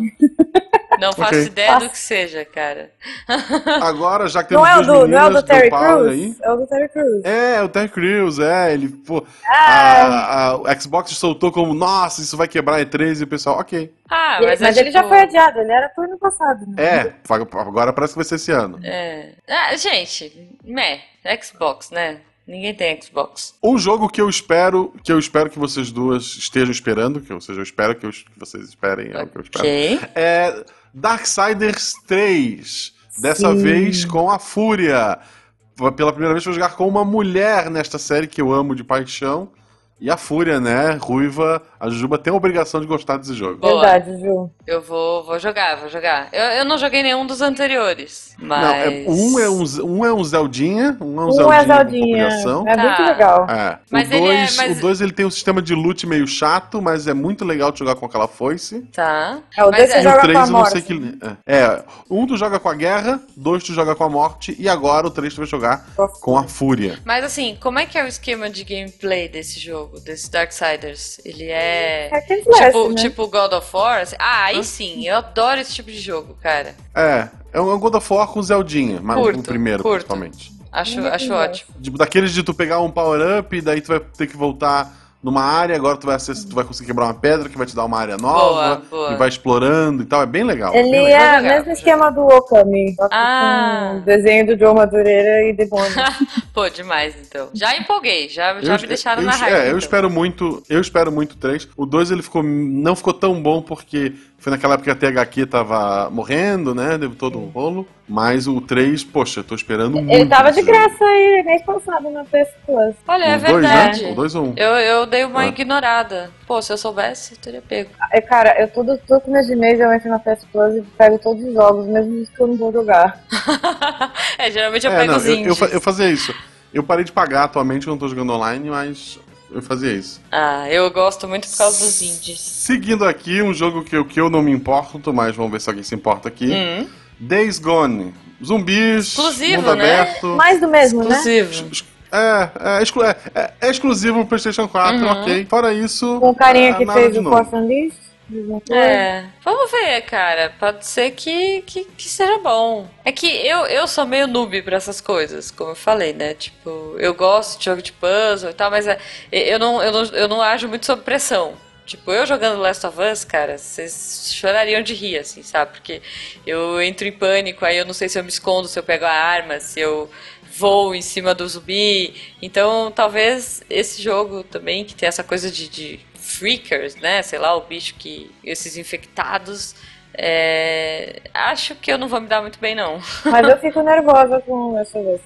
Speaker 1: Não faço
Speaker 2: Ok.
Speaker 1: ideia do que seja, cara.
Speaker 2: Agora, já que
Speaker 3: Não
Speaker 2: temos
Speaker 3: é o do, não é o
Speaker 2: meninas,
Speaker 3: do Terry Crews? É o do Terry Crews.
Speaker 2: É, o Terry Crews, é, ele, pô,
Speaker 3: Ah,
Speaker 2: a, a- o Xbox soltou como, nossa, isso vai quebrar a E3 e o pessoal, ok.
Speaker 1: Ah, mas,
Speaker 3: mas
Speaker 1: é
Speaker 3: ele já
Speaker 1: tipo-
Speaker 3: foi adiado, ele era pro ano passado. Né?
Speaker 2: É, agora parece que vai ser esse ano.
Speaker 1: É. Ah, gente, meh, Xbox, né? Ninguém tem Xbox.
Speaker 2: Um jogo que eu espero, que eu espero que vocês duas estejam esperando, que, ou seja, eu espero que, eu- que vocês esperem, é o que eu espero. É Darksiders 3. Dessa
Speaker 3: Sim.
Speaker 2: vez com a Fúria. Pela primeira vez vou jogar com uma mulher nesta série que eu amo de paixão. E a Fúria, né? Ruiva, a Juba tem a obrigação de gostar desse jogo.
Speaker 1: Boa.
Speaker 3: Verdade, Ju.
Speaker 1: Eu vou, vou jogar, vou jogar. Eu, eu não joguei nenhum dos anteriores, mas...
Speaker 2: Não, é- um, é um, um é um Zeldinha, um é um,
Speaker 3: Um
Speaker 2: Zeldinha,
Speaker 3: é
Speaker 2: com
Speaker 3: Zeldinha. É
Speaker 1: Tá.
Speaker 3: muito legal.
Speaker 2: É.
Speaker 1: Mas
Speaker 2: o
Speaker 1: ele é-
Speaker 2: 2
Speaker 1: mas-
Speaker 2: o dois, ele tem um sistema de loot meio chato, mas é muito legal de jogar com aquela foice.
Speaker 1: Tá.
Speaker 3: É, o
Speaker 1: Mas
Speaker 3: dois
Speaker 1: é-
Speaker 3: você
Speaker 2: E
Speaker 3: joga
Speaker 2: o 3
Speaker 3: com a
Speaker 2: eu não
Speaker 3: morte.
Speaker 2: sei que. É, É, um tu joga com a guerra, dois tu joga com a morte, e agora o 3 tu vai jogar com a fúria.
Speaker 1: Mas assim, como é que é o esquema de gameplay desse jogo, desse Darksiders? Ele é...
Speaker 3: É
Speaker 1: Tipo,
Speaker 3: né?
Speaker 1: tipo God of War? assim? Ah, aí sim, eu adoro esse tipo de jogo, cara.
Speaker 2: É, é um God of War com Zeldinha, mas
Speaker 1: Curto,
Speaker 2: o primeiro,
Speaker 1: curto.
Speaker 2: principalmente.
Speaker 1: Acho,
Speaker 3: Muito
Speaker 1: acho
Speaker 3: legal.
Speaker 1: ótimo.
Speaker 2: Tipo, daqueles de tu pegar um power-up, daí tu vai ter que voltar numa área, agora tu vai, acess- tu vai conseguir quebrar uma pedra que vai te dar uma área nova,
Speaker 1: Boa, boa.
Speaker 2: e vai explorando e tal, é bem legal.
Speaker 3: Ele
Speaker 2: bem
Speaker 3: é
Speaker 2: legal.
Speaker 3: o
Speaker 1: legal.
Speaker 3: mesmo esquema do Okami,
Speaker 1: Ah.
Speaker 3: com o desenho do Joe Madureira e demônio.
Speaker 1: Pô, demais, então. Já empolguei, já, já
Speaker 2: Eu-
Speaker 1: me deixaram
Speaker 2: eu,
Speaker 1: na
Speaker 2: eu-
Speaker 1: raiva.
Speaker 2: É, eu
Speaker 1: então.
Speaker 2: espero muito, eu espero muito o 3. O 2 ele ficou, não ficou tão bom porque foi naquela época que a THQ tava morrendo, né? Deu todo um rolo. Mas o 3, poxa, eu tô esperando muito.
Speaker 3: Ele tava de graça aí mês passado na PS Plus.
Speaker 1: Olha, é
Speaker 2: O 2,
Speaker 1: verdade.
Speaker 2: né? O 2 ou 1?
Speaker 1: Eu, eu dei uma
Speaker 2: Ah.
Speaker 1: ignorada. Pô, se eu soubesse, eu teria pego.
Speaker 3: É, Cara, eu todo, todo mês de mês eu entro na PS Plus e pego todos os jogos, mesmo os que eu não vou jogar.
Speaker 1: é, geralmente eu
Speaker 2: É,
Speaker 1: pego
Speaker 2: não,
Speaker 1: os
Speaker 2: eu, eu, eu fazia isso. Eu parei de pagar atualmente, eu não tô jogando online, mas eu fazia isso.
Speaker 1: Ah, eu gosto muito por causa dos indies.
Speaker 2: Seguindo aqui, um jogo que, eu- que eu não me importo, mas vamos ver se alguém se importa aqui.
Speaker 1: Hum,
Speaker 2: Days Gone. Zumbis,
Speaker 1: Exclusivo,
Speaker 2: mundo
Speaker 1: né?
Speaker 2: aberto.
Speaker 3: Mais do mesmo, né?
Speaker 1: exclusivo.
Speaker 2: É, é, exclu- é, é- é exclusivo pro PlayStation 4,
Speaker 1: Uhum.
Speaker 2: ok. Fora isso.
Speaker 3: Com o carinha
Speaker 2: é,
Speaker 3: que fez o
Speaker 2: novo.
Speaker 1: É, vamos ver, cara. Pode ser que, que, que seja bom. É que eu, eu sou meio noob pra essas coisas, como eu falei, né? Tipo, eu gosto de jogo de puzzle e tal, mas é, eu, não, eu, não, eu não ajo muito sob pressão. Tipo, eu jogando Last of Us, cara, vocês chorariam de rir, assim, sabe? Porque eu entro em pânico, aí eu não sei se eu me escondo, se eu pego a arma, se eu vou em cima do zumbi. Então, talvez esse jogo também, que tem essa coisa de, de freakers, né? Sei lá, o bicho que. esses infectados. É, acho que eu não vou me dar muito bem, não.
Speaker 3: Mas eu fico nervosa com essa vez.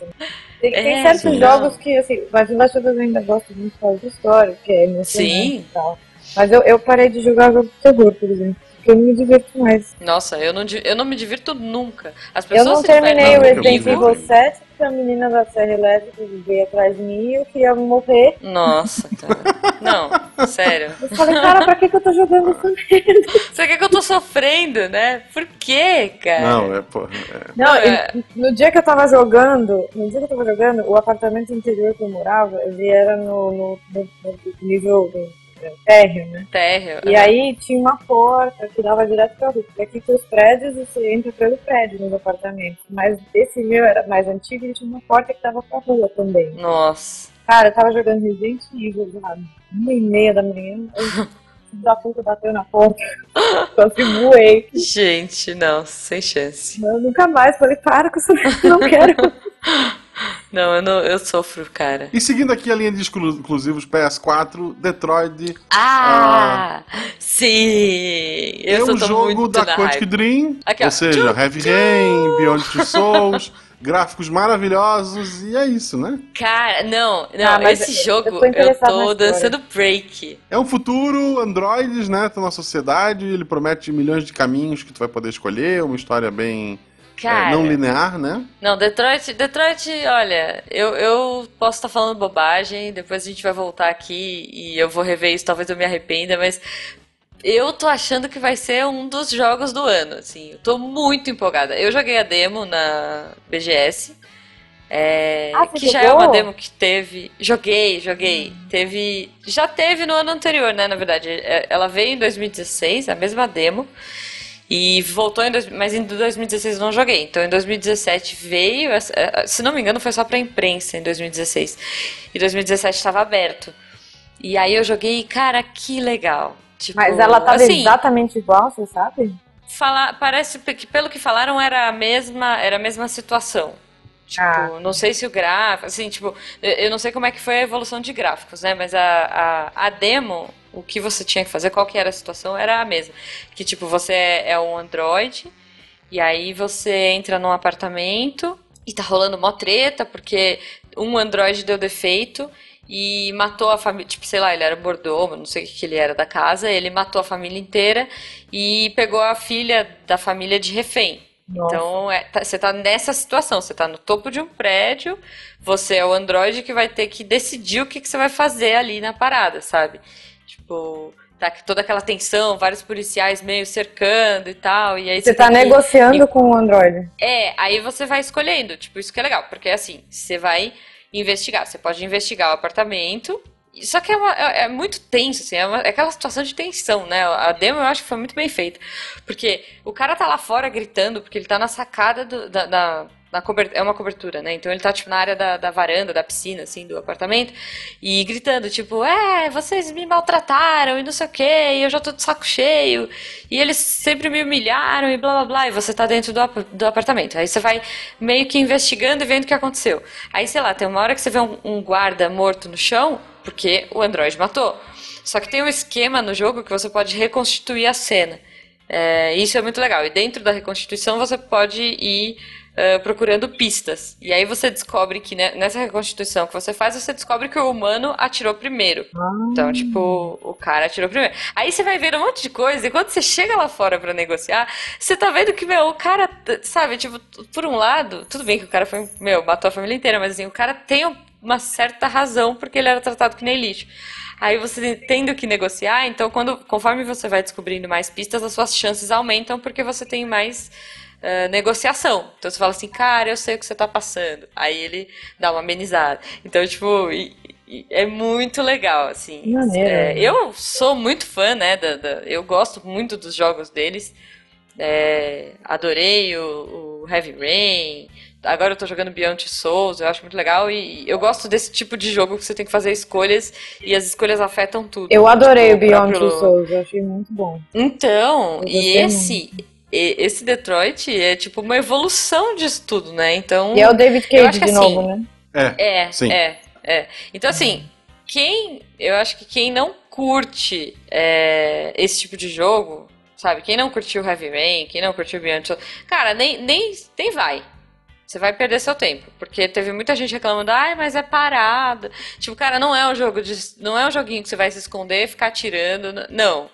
Speaker 3: Tem, é, tem certos sim, jogos não. que, assim, mas o Last ainda gosto muito por causa da história, que é emocionante sim. e tal. Mas eu, eu parei de jogar jogo de terror, por exemplo. Porque eu não me divirto mais.
Speaker 1: Nossa, eu não, eu não me divirto nunca. As pessoas
Speaker 3: eu não terminei o Resident Evil 7 porque a menina da Serra Elétrica veio atrás de mim e eu queria morrer.
Speaker 1: Nossa, cara. Não, sério.
Speaker 3: Eu falei, cara, pra que, que eu tô jogando essa merda?
Speaker 1: Você quer que eu tô sofrendo, né? Por quê, cara?
Speaker 2: Não, é porra. É.
Speaker 3: Não, é... no dia que eu tava jogando, no dia que eu tava jogando, o apartamento interior que eu morava, ele era no, no, no, no nível térreo, né?
Speaker 1: Térreo.
Speaker 3: E aí tinha uma porta que dava direto pra rua. Porque aqui tem os prédios e você entra pelo prédio nos apartamentos. Mas esse meu era mais antigo e tinha uma porta que dava pra rua também.
Speaker 1: Nossa.
Speaker 3: Cara, eu tava jogando Resident Evil lá, uma e meia da manhã. da puta bateu na porta. Quase voei.
Speaker 1: Gente, não, sem chance.
Speaker 3: Eu nunca mais falei, para com isso, não quero.
Speaker 1: Não, eu, não, eu sofro, cara.
Speaker 2: E seguindo aqui a linha de exclusivos PS4, Detroit.
Speaker 1: Ah, uh, sim! Eu
Speaker 2: é um jogo da Quantic Dream, aqui, ou seja, Heavy Rain, Beyond Two Souls. gráficos maravilhosos e é isso, né?
Speaker 1: Cara, não, não, ah, esse jogo eu, eu tô dançando break.
Speaker 2: É um futuro androides, né? Tá na sociedade, ele promete milhões de caminhos que tu vai poder escolher, uma história bem Cara, é, não linear, né?
Speaker 1: Não, Detroit, Detroit, olha, eu, eu posso estar falando bobagem, depois a gente vai voltar aqui e eu vou rever isso, talvez eu me arrependa, mas eu tô achando que vai ser um dos jogos do ano, assim. Eu tô muito empolgada. Eu joguei a demo na BGS. É,
Speaker 3: ah,
Speaker 1: que já é uma demo que teve. Joguei, joguei. Hum. Teve. Já teve no ano anterior, né? Na verdade. É, ela veio em 2016, a mesma demo. E voltou em. Dois, mas em 2016 não joguei. Então em 2017 veio. Se não me engano, foi só pra imprensa em 2016. E 2017 estava aberto. E aí eu joguei, cara, que legal.
Speaker 3: Tipo, mas ela tava assim, exatamente igual, você sabe?
Speaker 1: Fala, parece que pelo que falaram era a mesma, era a mesma situação. Tipo, ah. não sei se o gráfico, assim, tipo, eu não sei como é que foi a evolução de gráficos, né? Mas a, a, a demo o que você tinha que fazer, qual que era a situação, era a mesma. Que tipo, você é, é um Android, e aí você entra num apartamento e tá rolando mó treta, porque um Android deu defeito e matou a família, tipo, sei lá, ele era mordomo, não sei o que, que ele era da casa, ele matou a família inteira e pegou a filha da família de refém. Nossa. Então, é, tá, você tá nessa situação, você tá no topo de um prédio, você é o Android que vai ter que decidir o que, que você vai fazer ali na parada, sabe? Tipo, tá toda aquela tensão, vários policiais meio cercando e tal. E aí
Speaker 3: você, você tá negociando que... com o Android.
Speaker 1: É, aí você vai escolhendo. Tipo, isso que é legal, porque assim, você vai investigar. Você pode investigar o apartamento. Só que é, uma, é, é muito tenso, assim, é, uma, é, aquela situação de tensão, né? A demo eu acho que foi muito bem feita. Porque o cara tá lá fora gritando, porque ele tá na sacada do, da, da na cobertura, é uma cobertura, né? Então ele tá, tipo, na área da, da varanda, da piscina, assim, do apartamento, e gritando, tipo, é, vocês me maltrataram e não sei o que, e eu já tô de saco cheio, e eles sempre me humilharam e blá blá blá, e você tá dentro do, do apartamento. Aí você vai meio que investigando e vendo o que aconteceu. Aí, sei lá, tem uma hora que você vê um, um guarda morto no chão, porque o Android matou. Só que tem um esquema no jogo que você pode reconstituir a cena. É, isso é muito legal. E dentro da reconstituição você pode ir uh, procurando pistas. E aí você descobre que né, nessa reconstituição que você faz, você descobre que o humano atirou primeiro. Ah. Então, tipo, o cara atirou primeiro. Aí você vai ver um monte de coisa, e quando você chega lá fora para negociar, você tá vendo que, meu, o cara, sabe, tipo, por um lado, tudo bem que o cara foi, meu, matou a família inteira, mas assim, o cara tem uma certa razão porque ele era tratado que nem lixo. Aí você tendo que negociar, então quando, conforme você vai descobrindo mais pistas, as suas chances aumentam porque você tem mais uh, negociação. Então você fala assim, cara, eu sei o que você tá passando. Aí ele dá uma amenizada. Então, tipo, e, e é muito legal, assim. É, eu sou muito fã, né? Da, da, eu gosto muito dos jogos deles. É, adorei o, o, Heavy Rain, agora eu tô jogando Beyond Souls, eu acho muito legal e eu gosto desse tipo de jogo que você tem que fazer escolhas e as escolhas afetam tudo.
Speaker 3: Eu adorei
Speaker 1: Tipo,
Speaker 3: o Beyond
Speaker 1: próprio-
Speaker 3: Souls, eu achei muito bom.
Speaker 1: Então, e esse e- esse Detroit é tipo uma evolução disso tudo, né? Então,
Speaker 3: E é o David
Speaker 1: Eu
Speaker 3: Cage
Speaker 1: acho que
Speaker 3: de
Speaker 1: assim,
Speaker 3: novo, né?
Speaker 2: É,
Speaker 1: É,
Speaker 2: Sim.
Speaker 1: é, é. Então, assim, quem. Eu acho que quem não curte é, esse tipo de jogo, sabe? Quem não curtiu Heavy Rain, quem não curtiu Beyond Soul, cara, nem, nem, nem vai. Você vai perder seu tempo. Porque teve muita gente reclamando, ai, mas é parado. Tipo, cara, não é um jogo de. Não é um joguinho que você vai se esconder e ficar atirando. n- Não.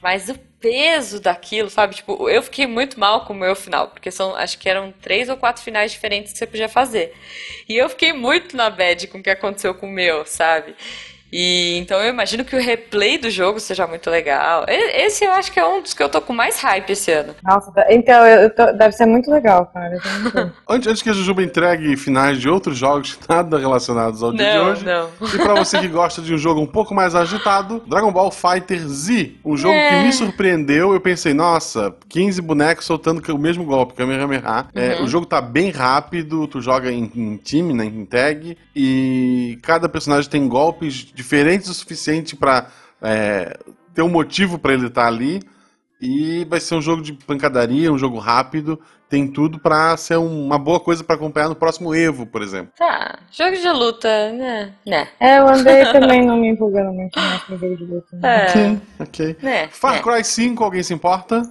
Speaker 1: Mas o peso daquilo, sabe? Tipo, eu fiquei muito mal com o meu final, porque são, acho que eram três ou quatro finais diferentes que você podia fazer. E eu fiquei muito na bad com o que aconteceu com o meu, sabe? E então eu imagino que o replay do jogo seja muito legal. Esse eu acho que é um dos que eu tô com mais hype esse ano.
Speaker 3: Nossa, tá- então tô- deve ser muito legal, cara.
Speaker 2: Antes, antes que a Jujuba entregue finais de outros jogos nada relacionados ao dia de hoje.
Speaker 1: não.
Speaker 2: E pra você que gosta de um jogo um pouco mais agitado, Dragon Ball Fighter Z. Um jogo
Speaker 1: É.
Speaker 2: que me surpreendeu. Eu pensei, nossa, 15 bonecos soltando o mesmo golpe, Kamehameha. É,
Speaker 1: Uhum.
Speaker 2: o jogo tá bem rápido, tu joga em, em time, né, em tag. E cada personagem tem golpes diferentes o suficiente pra é, ter um motivo pra ele estar ali. E vai ser um jogo de pancadaria, um jogo rápido. Tem tudo pra ser um- uma boa coisa pra acompanhar no próximo Evo, por exemplo.
Speaker 1: Tá, jogo de luta, né? Né.
Speaker 3: É, eu andei também não me empolgando muito com jogo de luta. né?
Speaker 1: É.
Speaker 2: Ok.
Speaker 1: Né.
Speaker 2: Far
Speaker 1: né.
Speaker 2: Cry 5, alguém se importa?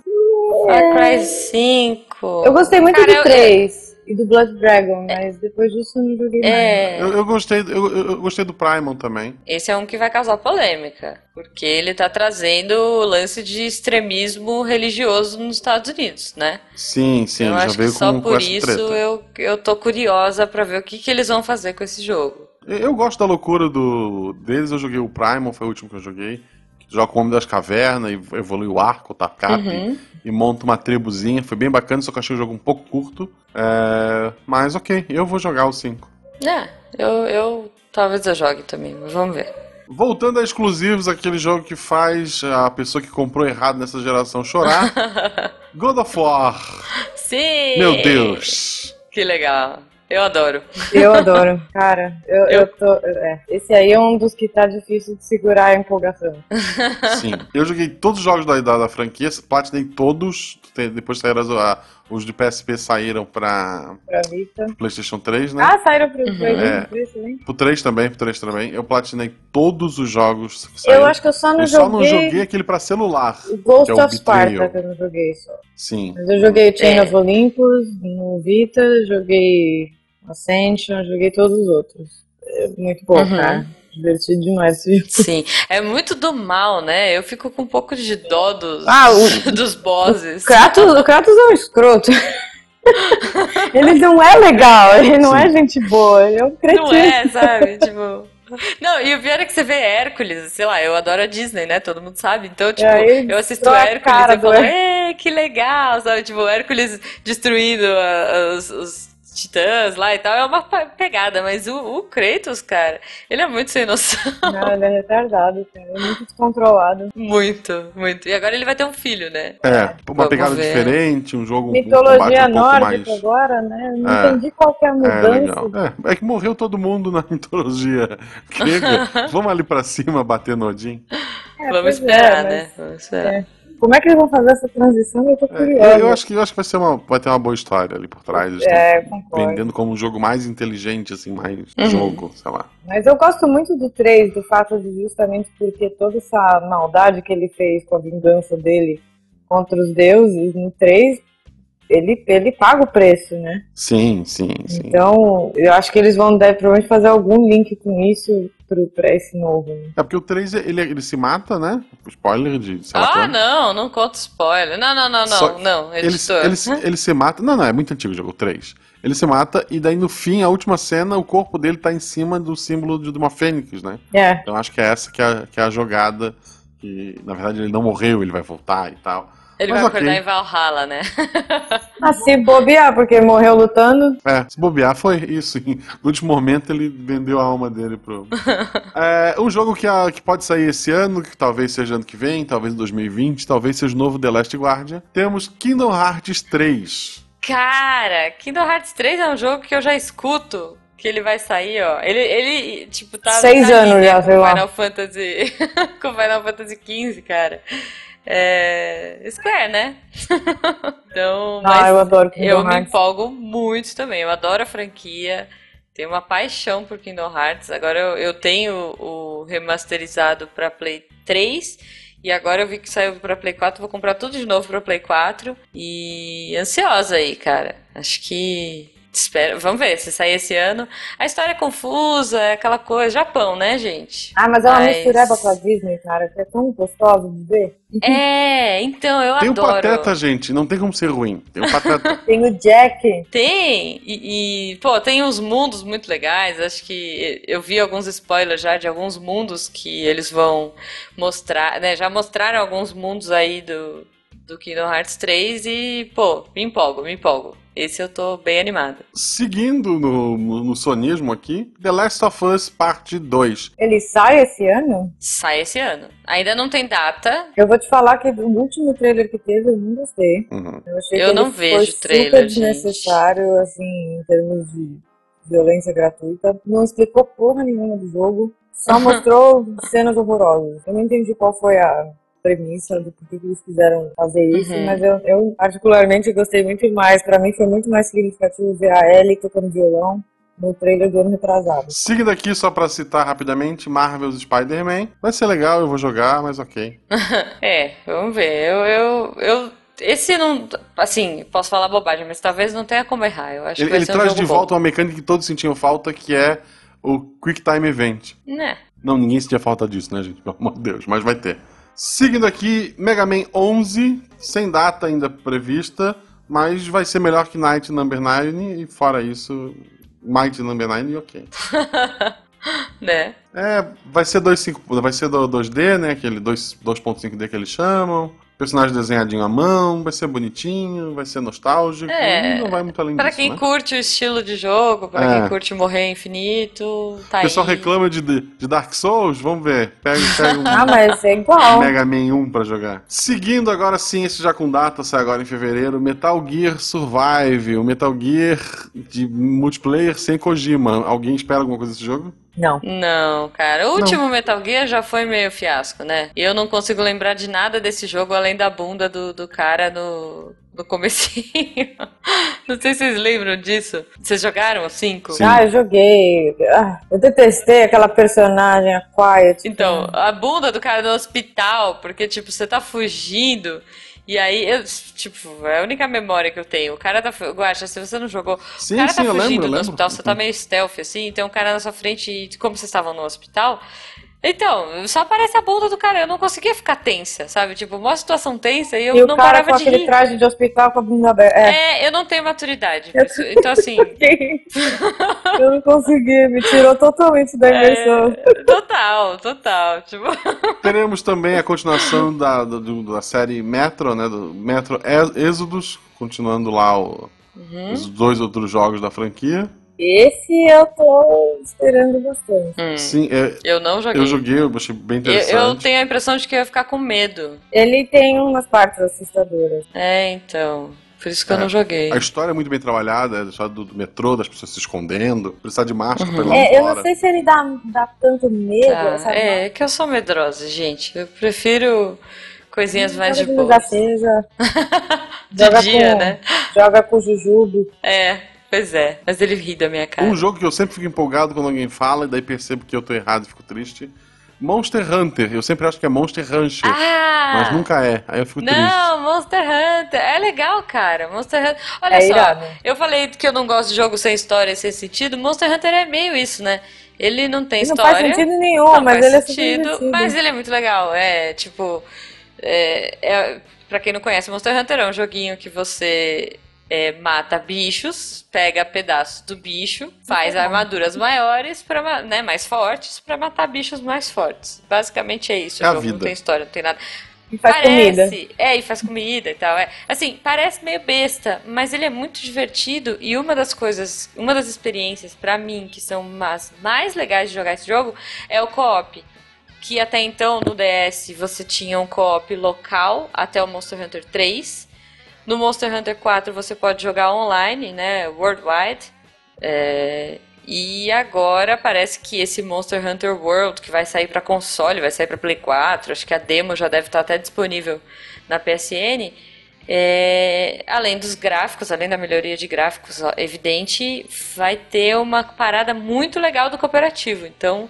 Speaker 1: Far Cry 5.
Speaker 3: Eu gostei muito
Speaker 1: Cara,
Speaker 3: do
Speaker 1: eu-
Speaker 3: 3 e do Blood Dragon, mas depois disso eu não joguei mais.
Speaker 1: É.
Speaker 2: Eu, eu gostei, eu, eu- gostei do Primal também.
Speaker 1: Esse é um que vai causar polêmica, porque ele tá trazendo o lance de extremismo religioso nos Estados Unidos, né?
Speaker 2: Sim, sim,
Speaker 1: eu acho que
Speaker 2: veio
Speaker 1: só por isso
Speaker 2: treta.
Speaker 1: eu, eu tô curiosa pra ver o que, que eles vão fazer com esse jogo.
Speaker 2: Eu, eu gosto da loucura do deles, eu joguei o Primal, foi o último que eu joguei. Joga o Homem das Cavernas, e evolui o arco, o tacap,
Speaker 1: Uhum.
Speaker 2: e monta uma tribuzinha. Foi bem bacana, só que eu achei o jogo um pouco curto. É, Mas ok, eu vou jogar o 5.
Speaker 1: É, eu, eu talvez eu jogue também, mas vamos ver.
Speaker 2: Voltando a exclusivos, aquele jogo que faz a pessoa que comprou errado nessa geração chorar. God of War.
Speaker 1: Sim!
Speaker 2: Meu Deus.
Speaker 1: Que legal. Eu adoro.
Speaker 3: Eu adoro. Cara, eu,
Speaker 1: Eu-
Speaker 3: eu tô. É, esse aí é um dos que tá difícil de segurar a empolgação.
Speaker 2: Sim. Eu joguei todos os jogos da, da, da franquia, platinei todos. Depois saíram as- a- os de PSP saíram pra
Speaker 3: Pra Vita.
Speaker 2: PlayStation 3, né?
Speaker 3: Ah, saíram pro
Speaker 1: Uhum.
Speaker 3: Play
Speaker 2: É.
Speaker 3: 3 também?
Speaker 2: Pro 3 também, pro 3 também. Eu platinei todos os jogos que saíram.
Speaker 3: Eu acho que eu só não
Speaker 2: Eu só não
Speaker 3: joguei.
Speaker 2: joguei aquele pra celular.
Speaker 3: Ghost
Speaker 2: que é o
Speaker 3: of Sparta, que eu não joguei só.
Speaker 2: Sim.
Speaker 3: Mas eu joguei o Chain
Speaker 1: É.
Speaker 3: of Olympus no Vita, joguei Ascension, joguei todos os outros. É muito bom,
Speaker 1: Uhum.
Speaker 3: cara. Divertido demais esse jogo.
Speaker 1: Sim. É muito do mal, né? Eu fico com um pouco de dó dos,
Speaker 3: Ah, o-
Speaker 1: dos bosses.
Speaker 3: O Kratos, o Kratos é um escroto. ele não é legal, ele não é gente boa, ele é um cretino.
Speaker 1: Não é, sabe? Tipo. Não, e o pior é que você vê Hércules, sei lá, eu adoro a Disney, né? Todo mundo sabe. Então, tipo, eu assisto
Speaker 3: a
Speaker 1: Hércules e falo, que legal, sabe? Tipo, Hércules destruindo a- os, os titãs lá e tal. É uma pegada, mas o, o Kratos, cara, ele é muito sem noção.
Speaker 3: Não, ele é retardado, cara. Ele é muito descontrolado.
Speaker 1: Muito, muito. E agora ele vai ter um filho, né?
Speaker 2: É, uma
Speaker 1: Vamos
Speaker 2: pegada
Speaker 1: ver.
Speaker 2: diferente, um jogo um
Speaker 3: Mitologia
Speaker 2: um
Speaker 3: nórdica
Speaker 2: mais.
Speaker 3: agora, né? Eu não
Speaker 2: É.
Speaker 3: entendi qual que é a
Speaker 2: É,
Speaker 3: mudança.
Speaker 2: É, é que morreu todo mundo na mitologia grega. Vamos ali pra cima bater no Odin.
Speaker 3: É,
Speaker 1: Vamos
Speaker 3: pois é,
Speaker 1: esperar,
Speaker 3: mas
Speaker 1: né? Vamos esperar.
Speaker 3: É. Como é que eles vão fazer essa transição? Eu tô
Speaker 2: É,
Speaker 3: curiosa.
Speaker 2: eu, eu acho que, eu acho que vai, ser uma, vai ter uma boa história ali por trás.
Speaker 3: É, concordo.
Speaker 2: vendendo como um jogo mais inteligente, assim, mais
Speaker 1: Uhum.
Speaker 2: jogo, sei lá.
Speaker 3: Mas eu gosto muito do 3, do fato de justamente porque toda essa maldade que ele fez com a vingança dele contra os deuses, no 3, ele, ele paga o preço, né?
Speaker 2: Sim, sim, sim.
Speaker 3: Então, eu acho que eles vão deve, provavelmente fazer algum link com isso pro, pra esse novo. né?
Speaker 2: É porque o 3 ele, ele se mata, né? Spoiler de sei lá
Speaker 1: Ah,
Speaker 2: quando.
Speaker 1: não, não conta spoiler. Não, não, não, não,
Speaker 2: Só-
Speaker 1: não.
Speaker 2: Ele,
Speaker 1: Editor.
Speaker 2: ele, ele se mata. Não, não, é muito antigo o jogo, o 3. Ele se mata e daí no fim, a última cena, o corpo dele tá em cima do símbolo de de uma fênix, né?
Speaker 3: É,
Speaker 2: Então acho que é essa que é, que é a jogada. Que na verdade ele não morreu, ele vai voltar e tal.
Speaker 1: Ele
Speaker 2: Mas
Speaker 1: vai acordar em Valhalla, né?
Speaker 3: ah, se bobear, porque morreu lutando.
Speaker 2: É, se bobear foi isso. No último momento ele vendeu a alma dele pro. é, um jogo que, a- que pode sair esse ano, que talvez seja ano que vem, talvez em 2020, talvez seja o novo The Last Guardian. Temos Kingdom Hearts 3.
Speaker 1: Cara, Kingdom Hearts 3 é um jogo que eu já escuto que ele vai sair, ó. Ele, ele tipo, tá.
Speaker 3: Seis anos já,
Speaker 1: com
Speaker 3: sei lá.
Speaker 1: Final Fantasy. com Final Fantasy XV, cara. É. Square, né? então.
Speaker 3: Ah, eu adoro Kingdom
Speaker 1: eu me empolgo muito também. Eu adoro a franquia. Tenho uma paixão por Kingdom Hearts. Agora eu, eu tenho o remasterizado pra Play 3. E agora eu vi que saiu pra Play 4. Vou comprar tudo de novo pra Play 4. E ansiosa aí, cara. Acho que. Espero, vamos ver se sair esse ano. A história é confusa, é aquela coisa. Japão, né, gente?
Speaker 3: Ah, mas é uma
Speaker 1: Mas-
Speaker 3: mistureba com a Disney, cara, que é tão gostoso de ver.
Speaker 1: É, então eu
Speaker 2: Tem o
Speaker 1: adoro.
Speaker 2: Pateta, gente. Não tem como ser ruim. Tem o Pateta.
Speaker 3: Tem o Jack.
Speaker 1: Tem, e, e, pô, tem uns mundos muito legais. Acho que eu vi alguns spoilers já de alguns mundos que eles vão mostrar, né? Já mostraram alguns mundos aí do, do Kingdom Hearts 3 e, pô, me empolgo, me empolgo. Esse eu tô bem animada.
Speaker 2: Seguindo no, no, no sonismo aqui, The Last of Us Parte 2.
Speaker 3: Ele sai esse ano?
Speaker 1: Sai esse ano. Ainda não tem data.
Speaker 3: Eu vou te falar que do último trailer que teve eu não gostei.
Speaker 2: Uhum.
Speaker 3: Eu achei
Speaker 1: Eu
Speaker 3: que
Speaker 1: não
Speaker 3: ele
Speaker 1: vejo
Speaker 3: foi
Speaker 1: trailer,
Speaker 3: super
Speaker 1: gente.
Speaker 3: desnecessário, assim, em termos de violência gratuita. Não explicou porra nenhuma do jogo. Só mostrou cenas horrorosas. Eu não entendi qual foi a premissa do porquê que eles quiseram fazer isso,
Speaker 1: Uhum.
Speaker 3: mas eu, eu particularmente gostei muito mais. Pra mim foi muito mais significativo ver a Ellie tocando violão no trailer do ano retrasado.
Speaker 2: Seguindo aqui, só pra citar rapidamente, Marvel's Spider-Man. Vai ser legal, eu vou jogar, mas ok.
Speaker 1: É, vamos ver. Eu, eu, eu. Esse não. Assim, posso falar bobagem, mas talvez não tenha como errar. Eu acho que
Speaker 2: Ele, ele
Speaker 1: um
Speaker 2: traz de
Speaker 1: bom.
Speaker 2: volta uma mecânica que todos sentiam falta, que é o Quick Time Event.
Speaker 1: Né?
Speaker 2: Não, ninguém sentia falta disso, né, gente? Pelo amor de Deus, mas vai ter. Seguindo aqui, Mega Man 11, sem data ainda prevista, mas vai ser melhor que Night Number 9, e fora isso, Might Number 9 e ok.
Speaker 1: né?
Speaker 2: É, vai ser 2.5, vai ser do 2D, né, aquele 2 2.5D que eles chamam. Personagem desenhadinho à mão, vai ser bonitinho, vai ser nostálgico,
Speaker 1: É,
Speaker 2: não vai muito além
Speaker 1: Pra
Speaker 2: disso,
Speaker 1: quem
Speaker 2: né?
Speaker 1: curte o estilo de jogo, pra
Speaker 2: É.
Speaker 1: quem curte morrer infinito, tá
Speaker 2: O pessoal
Speaker 1: aí.
Speaker 2: reclama de, de Dark Souls, vamos ver. Pega, pega um
Speaker 3: Ah, mas é igual.
Speaker 2: Mega Man 1 pra jogar. Seguindo agora sim, esse já com data, sai agora em fevereiro, Metal Gear Survive, o Metal Gear de multiplayer sem Kojima. Alguém espera alguma coisa desse jogo?
Speaker 3: Não.
Speaker 1: Não, cara. O último Metal Gear já foi meio fiasco, né? E eu não consigo lembrar de nada desse jogo além da bunda do, do cara no, no comecinho. Não sei se vocês lembram disso. Vocês jogaram o 5?
Speaker 2: Sim.
Speaker 3: Ah, eu joguei. Ah, eu detestei aquela personagem, a Quiet.
Speaker 1: Então, a bunda do cara no hospital, porque, tipo, você tá fugindo. E aí, eu, tipo, é a única memória que eu tenho. O cara tá. Guaxa, se você não jogou.
Speaker 2: Sim,
Speaker 1: o cara
Speaker 2: sim,
Speaker 1: tá fugindo
Speaker 2: lembro,
Speaker 1: do
Speaker 2: lembro.
Speaker 1: hospital, você tá meio stealth, assim, tem um cara na sua frente e como vocês estavam no hospital. Então, só aparece a bunda do cara, eu não conseguia ficar tensa, sabe? Tipo, uma situação tensa e eu
Speaker 3: E o
Speaker 1: não
Speaker 3: cara
Speaker 1: parava
Speaker 3: com
Speaker 1: de
Speaker 3: aquele
Speaker 1: rir.
Speaker 3: traje de hospital com a bunda aberta. É.
Speaker 1: É, eu não tenho maturidade. isso. Então, assim.
Speaker 3: eu não consegui, me tirou totalmente da imersão.
Speaker 1: é, total, total. Tipo.
Speaker 2: Teremos também a continuação da, da, da série Metro, né? Do Metro Ex- Exodus, continuando lá o-
Speaker 1: Uhum.
Speaker 2: os dois outros jogos da franquia.
Speaker 3: Esse eu tô esperando bastante.
Speaker 1: Hum,
Speaker 2: Sim, é,
Speaker 1: eu não joguei.
Speaker 2: eu joguei, eu achei bem
Speaker 1: Eu,
Speaker 2: interessante.
Speaker 1: eu tenho a impressão de que eu ia ficar com medo.
Speaker 3: Ele tem umas partes assustadoras.
Speaker 1: É, então. Por isso que eu
Speaker 2: É,
Speaker 1: não joguei.
Speaker 2: A história é muito bem trabalhada, é a história do, do metrô, das pessoas se escondendo, precisar de máscara
Speaker 1: Uhum.
Speaker 2: pra ir lá
Speaker 3: É, eu
Speaker 2: fora.
Speaker 3: não sei se ele dá, dá tanto medo,
Speaker 1: Tá,
Speaker 3: sabe?
Speaker 1: é que eu sou medrosa, gente. Eu prefiro coisinhas mais de
Speaker 3: Joga
Speaker 1: boa.
Speaker 3: acesa. Joga
Speaker 1: dia,
Speaker 3: com,
Speaker 1: né?
Speaker 3: Joga com jujubo.
Speaker 1: É, pois é. Mas ele ri da minha cara.
Speaker 2: Um jogo que eu sempre fico empolgado quando alguém fala, e daí percebo que eu tô errado e fico triste. Monster Hunter. Eu sempre acho que é Monster Rancher,
Speaker 1: Ah!
Speaker 2: mas nunca é. Aí eu fico triste.
Speaker 1: Não, Monster Hunter. É legal, cara. Monster Hunter. Olha
Speaker 3: É
Speaker 1: só,
Speaker 3: irado.
Speaker 1: eu falei que eu não gosto de jogo sem história, sem sentido. Monster Hunter é meio isso, né? Ele não tem
Speaker 3: Ele não
Speaker 1: história.
Speaker 3: faz sentido nenhum,
Speaker 1: Não
Speaker 3: mas ele é
Speaker 1: sentido,
Speaker 3: divertido.
Speaker 1: mas ele é muito legal. É tipo. É, é, pra quem não conhece, Monster Hunter é um joguinho que você é, mata bichos, pega pedaços do bicho, faz
Speaker 3: é
Speaker 1: armaduras maiores, pra, né, mais fortes, pra matar bichos mais fortes. Basicamente é isso.
Speaker 2: É
Speaker 1: o
Speaker 2: a
Speaker 1: jogo não tem história, não tem nada.
Speaker 3: E faz comida.
Speaker 1: É, e faz comida e tal. É. Assim, parece meio besta, mas ele é muito divertido. E uma das coisas, uma das experiências pra mim que são as mais legais de jogar esse jogo é o co-op. Que até então no DS você tinha um co-op local até o Monster Hunter 3. No Monster Hunter 4 você pode jogar online, né? Worldwide. É, e agora parece que esse Monster Hunter World, que vai sair para console, vai sair para Play 4, acho que a demo já deve estar até disponível na PSN. É, além dos gráficos, além da melhoria de gráficos ó, evidente, vai ter uma parada muito legal do cooperativo. Então,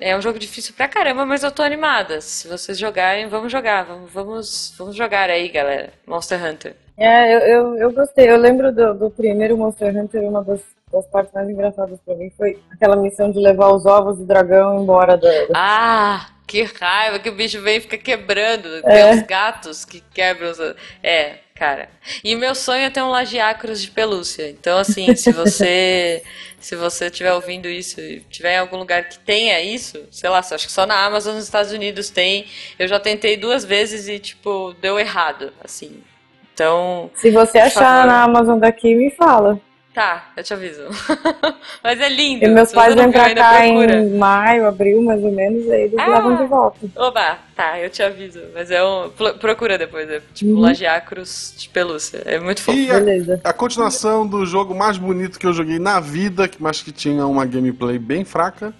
Speaker 1: é um jogo difícil pra caramba, mas eu tô animada. Se vocês jogarem, vamos jogar. Vamos, vamos, vamos jogar aí, galera. Monster Hunter.
Speaker 3: É, eu, eu, eu gostei. Eu lembro do, do primeiro Monster Hunter, uma das, das partes mais engraçadas pra mim foi aquela missão de levar os ovos do dragão embora da.
Speaker 1: Ah, que raiva que o bicho vem e fica quebrando.
Speaker 3: É.
Speaker 1: Tem uns gatos que quebram os. É, cara. E meu sonho é ter um lagiacros de pelúcia. Então, assim, se você. se você estiver ouvindo isso e tiver em algum lugar que tenha isso, sei lá, acho que só na Amazon nos Estados Unidos tem. Eu já tentei duas vezes e, tipo, deu errado, assim. Então,
Speaker 3: Se você achar
Speaker 1: favor.
Speaker 3: na Amazon daqui, me fala.
Speaker 1: Tá, eu te aviso. Mas é lindo.
Speaker 3: E meus pais
Speaker 1: viu
Speaker 3: pra cá em maio, abril, mais ou menos, aí eles
Speaker 1: Ah.
Speaker 3: levam de volta.
Speaker 1: Oba, tá, eu te aviso. Mas é um. pro- Procura depois, é tipo
Speaker 3: Uhum.
Speaker 1: Lagiacros de pelúcia. É muito fofo.
Speaker 2: E a,
Speaker 3: Beleza.
Speaker 2: a continuação do jogo mais bonito que eu joguei na vida, que- mas que tinha uma gameplay bem fraca.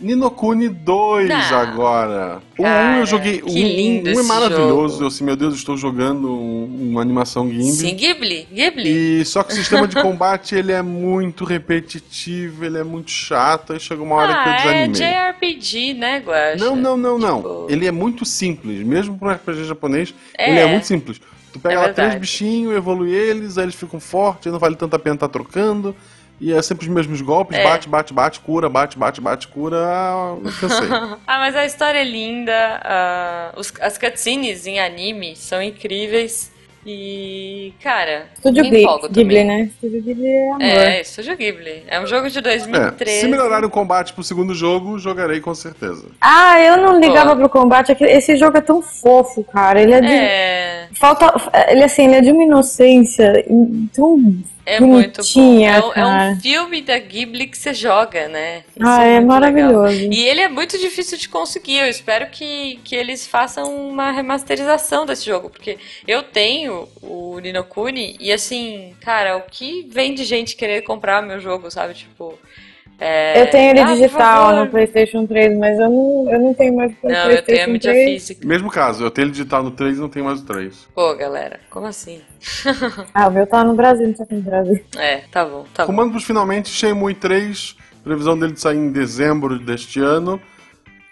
Speaker 2: Ninokuni 2
Speaker 1: Não.
Speaker 2: agora. O 1
Speaker 1: Cara,
Speaker 2: eu joguei.
Speaker 1: que
Speaker 2: um,
Speaker 1: lindo
Speaker 2: um é maravilhoso.
Speaker 1: jogo.
Speaker 2: Eu assim, meu Deus, estou jogando um- uma animação Gimli.
Speaker 1: Sim, Ghibli, Ghibli.
Speaker 2: E só que o sistema de combate ele é muito repetitivo, ele é muito chato, aí chega uma hora que eu
Speaker 1: ah, é
Speaker 2: desanimei.
Speaker 1: JRPG, né, Guaxa?
Speaker 2: Não, não, não, não.
Speaker 1: Tipo-
Speaker 2: Ele é muito simples, mesmo para RPG japonês,
Speaker 1: É.
Speaker 2: ele é muito simples. Tu pega
Speaker 1: É
Speaker 2: lá três bichinhos, evolui eles, aí eles ficam fortes, não vale tanto a pena estar trocando. E é sempre os mesmos golpes,
Speaker 1: É.
Speaker 2: bate, bate, bate, cura, bate, bate, bate, cura. Ah, cansei.
Speaker 1: ah, mas a história é linda. ah, os- as cutscenes em anime são incríveis. E, cara,
Speaker 3: Estúdio
Speaker 1: me
Speaker 3: Ghibli,
Speaker 1: empolgo
Speaker 3: Ghibli
Speaker 1: também.
Speaker 3: né? Estúdio Ghibli é amor.
Speaker 1: É, Estúdio Ghibli. É um jogo de
Speaker 2: É,
Speaker 1: 2013.
Speaker 2: se melhorar o combate pro segundo jogo, jogarei com certeza.
Speaker 3: Ah, eu não ligava
Speaker 1: Pô.
Speaker 3: pro combate. aquele- Esse jogo é tão fofo, cara. Ele é de.
Speaker 1: É,
Speaker 3: Falta. Ele assim, ele é de uma inocência tão
Speaker 1: é muito bom. É, um- é um filme da Ghibli que você joga, né? Isso
Speaker 3: Ah, é
Speaker 1: legal.
Speaker 3: maravilhoso.
Speaker 1: E ele é muito difícil de conseguir. Eu espero que, que eles façam uma remasterização desse jogo. Porque eu tenho o Ninokuni e assim, cara, o que vem de gente querer comprar meu jogo, sabe? Tipo. É,
Speaker 3: Eu tenho ele
Speaker 1: "Ah,
Speaker 3: digital
Speaker 1: favor."
Speaker 3: no PlayStation 3, mas eu não, eu não tenho mais pro
Speaker 1: Não, eu
Speaker 3: PlayStation
Speaker 1: tenho a mídia
Speaker 3: 3.
Speaker 1: física.
Speaker 2: Mesmo caso, eu tenho ele digital no 3 e não tenho mais o 3.
Speaker 1: Pô, galera, como assim?
Speaker 3: Ah, o meu tá no Brasil, não tá aqui no Brasil.
Speaker 1: É, tá bom, tá bom.
Speaker 2: Comando finalmente, Shenmue 3, previsão dele de sair em dezembro deste ano.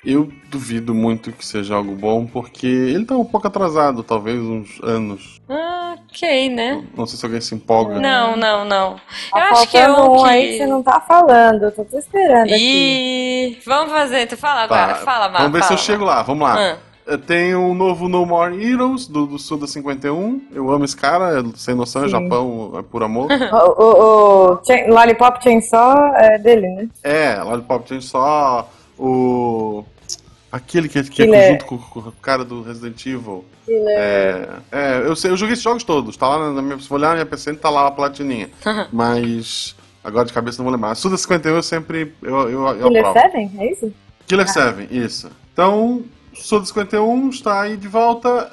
Speaker 2: Eu duvido muito que seja algo bom, porque ele tá um pouco atrasado, talvez uns anos.
Speaker 1: Ah, ok, né?
Speaker 2: Não sei se alguém se empolga.
Speaker 1: Não, não, não.
Speaker 3: Tá
Speaker 1: Eu acho que é um
Speaker 3: aí
Speaker 1: que...
Speaker 3: que você não tá falando, eu tô te esperando aqui.
Speaker 1: E vamos fazer, então fala agora,
Speaker 2: Tá,
Speaker 1: fala, Mar,
Speaker 2: Vamos ver se
Speaker 1: fala.
Speaker 2: eu chego lá, vamos lá.
Speaker 1: Ah.
Speaker 2: Eu tenho um novo No More Heroes, do, do Suda 51. Eu amo esse cara, é sem noção, é
Speaker 3: Sim.
Speaker 2: Japão, é por amor.
Speaker 3: O, o, o Chain- Lollipop Chainsaw é dele, né?
Speaker 2: é, Lollipop tem só o... Aquele que, que é junto com, com o cara do Resident Evil. É, é, eu sei, eu joguei esses jogos todos. Tá lá na minha, se for olhar na minha PC, tá lá a platininha. Mas agora de cabeça não vou lembrar. Suda 51 eu sempre eu, eu, eu
Speaker 3: Killer
Speaker 2: aprovo.
Speaker 3: 7? É isso?
Speaker 2: Killer 7, isso. Então, Suda 51 está aí de volta.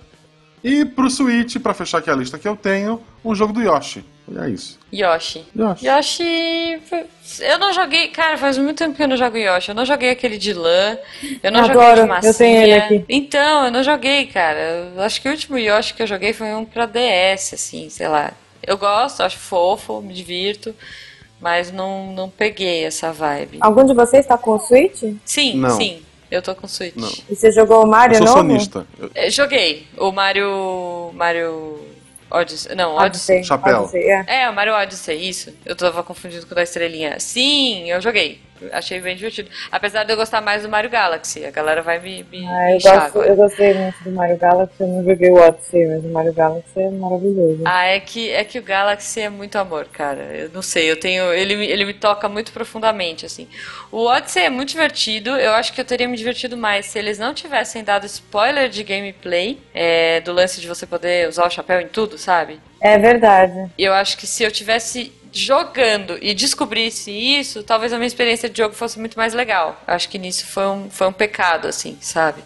Speaker 2: E pro Switch, pra fechar aqui a lista que eu tenho, um jogo do Yoshi. É isso.
Speaker 1: Yoshi.
Speaker 2: Yoshi.
Speaker 1: Yoshi. Eu não joguei. Cara, faz muito tempo que eu não jogo Yoshi. Eu não joguei aquele de lã. Eu não
Speaker 3: Adoro,
Speaker 1: joguei de
Speaker 3: eu
Speaker 1: massinha.
Speaker 3: tenho ele aqui.
Speaker 1: Então, eu não joguei, cara. Eu acho que o último Yoshi que eu joguei foi um pra DS, assim, sei lá. Eu gosto, acho fofo, me divirto. Mas não, não peguei essa vibe.
Speaker 3: Algum de vocês tá com o Switch?
Speaker 1: Sim,
Speaker 2: Não.
Speaker 1: sim. Eu tô com Switch.
Speaker 2: Não.
Speaker 3: E você jogou o
Speaker 2: Eu
Speaker 3: Mario
Speaker 2: sou
Speaker 3: novo?
Speaker 2: sonista. Eu-
Speaker 1: É, Joguei. O Mario. Mario. Odyssey. Não, Odyssey.
Speaker 3: Odyssey.
Speaker 2: Chapéu.
Speaker 3: Odyssey, é.
Speaker 1: É, o Mario Odyssey, isso. Eu tava confundindo com o da estrelinha. Sim, eu joguei. Achei bem divertido. Apesar de eu gostar mais do Mario Galaxy. A galera vai me, me,
Speaker 3: Ah, eu, gosto, eu gostei muito do Mario Galaxy, eu não joguei o Odyssey, mas o Mario Galaxy é maravilhoso.
Speaker 1: Ah, é que, é que o Galaxy é muito amor, cara. Eu não sei, eu tenho. Ele, me- ele me toca muito profundamente, assim. O Odyssey é muito divertido. Eu acho que eu teria me divertido mais se eles não tivessem dado spoiler de gameplay. é, do lance de você poder usar o chapéu em tudo, sabe?
Speaker 3: É verdade.
Speaker 1: Eu acho que se eu tivesse jogando e descobrisse isso, talvez a minha experiência de jogo fosse muito mais legal. Acho que nisso foi um, foi um pecado, assim, sabe?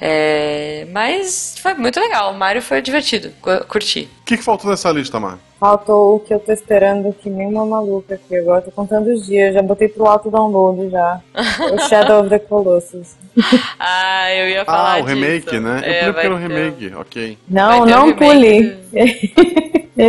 Speaker 1: É, mas foi muito legal. O Mario foi divertido. cu- Curti.
Speaker 2: O que, que faltou nessa lista, Mar?
Speaker 3: Faltou o que eu tô esperando que nem uma maluca aqui. Agora tô contando os dias, já botei pro alto download já. o Shadow of the Colossus.
Speaker 1: Ah, eu ia falar
Speaker 2: Ah, o
Speaker 1: disso.
Speaker 2: remake, né? Eu
Speaker 1: É,
Speaker 2: queria
Speaker 1: vai
Speaker 2: que era o
Speaker 1: ter
Speaker 2: remake, ok.
Speaker 3: Não, não pule.
Speaker 2: Não,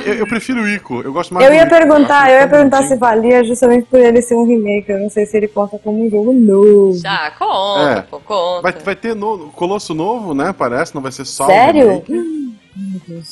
Speaker 2: eu, eu prefiro o Ico, eu gosto mais
Speaker 3: Eu
Speaker 2: do
Speaker 3: ia
Speaker 2: Ico,
Speaker 3: perguntar, eu ia perguntar se valia justamente por ele ser um remake. Eu não sei se ele conta como um jogo novo.
Speaker 1: Já, conta,
Speaker 2: É.
Speaker 1: pô, conta.
Speaker 2: Vai, vai ter no, Colosso novo, né? Parece, não vai ser só o
Speaker 3: Sério?
Speaker 2: remake.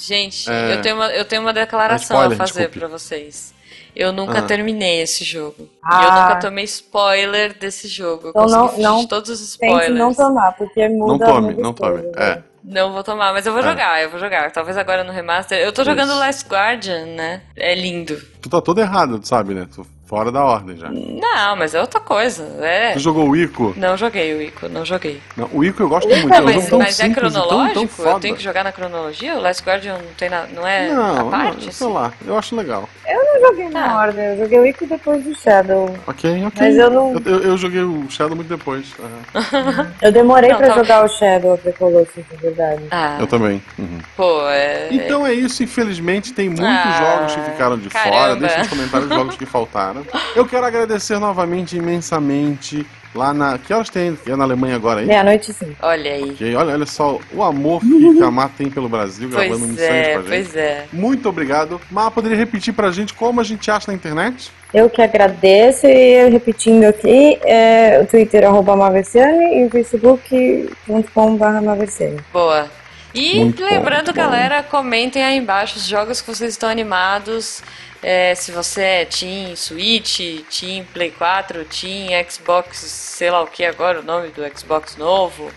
Speaker 1: Gente,
Speaker 2: É.
Speaker 1: eu, tenho uma, eu tenho uma declaração
Speaker 2: Ah, spoiler,
Speaker 1: a fazer
Speaker 2: desculpe.
Speaker 1: pra vocês. Eu nunca
Speaker 2: Ah.
Speaker 1: terminei esse jogo. E eu
Speaker 3: Ah.
Speaker 1: nunca tomei spoiler desse jogo.
Speaker 3: Então não- não
Speaker 1: de todos os
Speaker 3: Tente
Speaker 1: spoilers.
Speaker 3: não tomar, porque muda
Speaker 2: Não tome,
Speaker 3: muda
Speaker 2: não
Speaker 3: as
Speaker 2: tome. É.
Speaker 1: Não vou tomar, mas eu vou
Speaker 2: É.
Speaker 1: jogar, eu vou jogar. Talvez agora no remaster. Eu tô jogando
Speaker 2: Isso.
Speaker 1: Last Guardian, né? É lindo.
Speaker 2: Tu tá todo errado, tu sabe, né? Tu fora da ordem já.
Speaker 1: Não, mas é outra coisa. É.
Speaker 2: Tu jogou o Ico?
Speaker 1: Não joguei o Ico, não joguei.
Speaker 2: Não, o Ico eu gosto
Speaker 3: Ico
Speaker 2: muito.
Speaker 3: é
Speaker 2: É um
Speaker 1: mas
Speaker 2: jogo tão
Speaker 1: mas é
Speaker 2: simples tão,
Speaker 1: cronológico?
Speaker 2: tão
Speaker 1: eu
Speaker 2: foda.
Speaker 1: tenho que jogar na cronologia? O Last Guardian não, tem na, não é
Speaker 2: Não,
Speaker 1: a
Speaker 2: não,
Speaker 1: parte?
Speaker 2: sei
Speaker 1: assim?
Speaker 2: lá, eu acho legal.
Speaker 3: Eu não joguei na
Speaker 1: Tá.
Speaker 3: ordem, eu joguei o Ico depois do Shadow.
Speaker 2: Ok, ok.
Speaker 3: Mas eu não-
Speaker 2: Eu, eu- eu joguei o Shadow muito depois. aham.
Speaker 3: Eu demorei
Speaker 1: Não,
Speaker 3: pra
Speaker 1: tá-
Speaker 3: jogar o Shadow of the Colossus, na verdade.
Speaker 1: Ah,
Speaker 2: Eu também. Uhum.
Speaker 1: pô, é.
Speaker 2: Então é isso, infelizmente tem muitos
Speaker 1: Ah,
Speaker 2: jogos que ficaram de fora.
Speaker 1: caramba.
Speaker 2: Deixa nos comentários os jogos que faltaram. Eu quero agradecer novamente imensamente lá na. Que horas tem? É na Alemanha agora aí?
Speaker 3: Meia-noite sim.
Speaker 1: Olha aí.
Speaker 2: Ok, Olha, olha só o amor que a Má tem pelo Brasil, gravando
Speaker 1: Pois
Speaker 2: missões
Speaker 1: é,
Speaker 2: com a gente.
Speaker 1: pois é.
Speaker 2: Muito obrigado. Má, poderia repetir pra gente como a gente acha na internet?
Speaker 3: Eu que agradeço e repetindo aqui, é, o Twitter arroba Maversiane e o Facebook.com.br Maversiane.
Speaker 1: Boa. E
Speaker 2: Muito bom,
Speaker 1: lembrando,
Speaker 2: bom.
Speaker 1: galera, comentem aí embaixo os jogos que vocês estão animados. É, se você é Team Switch, Team Play 4, Team Xbox, sei lá o que agora, o nome do Xbox novo.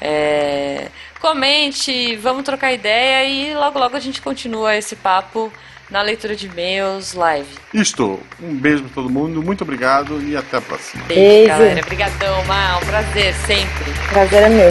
Speaker 1: É, comente, vamos trocar ideia e logo logo a gente continua esse papo na leitura de e-mails live.
Speaker 2: Isto, um beijo pra todo mundo, muito obrigado e até a próxima.
Speaker 1: Beijo,
Speaker 3: Beijo.
Speaker 1: galera. Obrigadão, Mal. Um prazer sempre.
Speaker 3: Prazer é meu.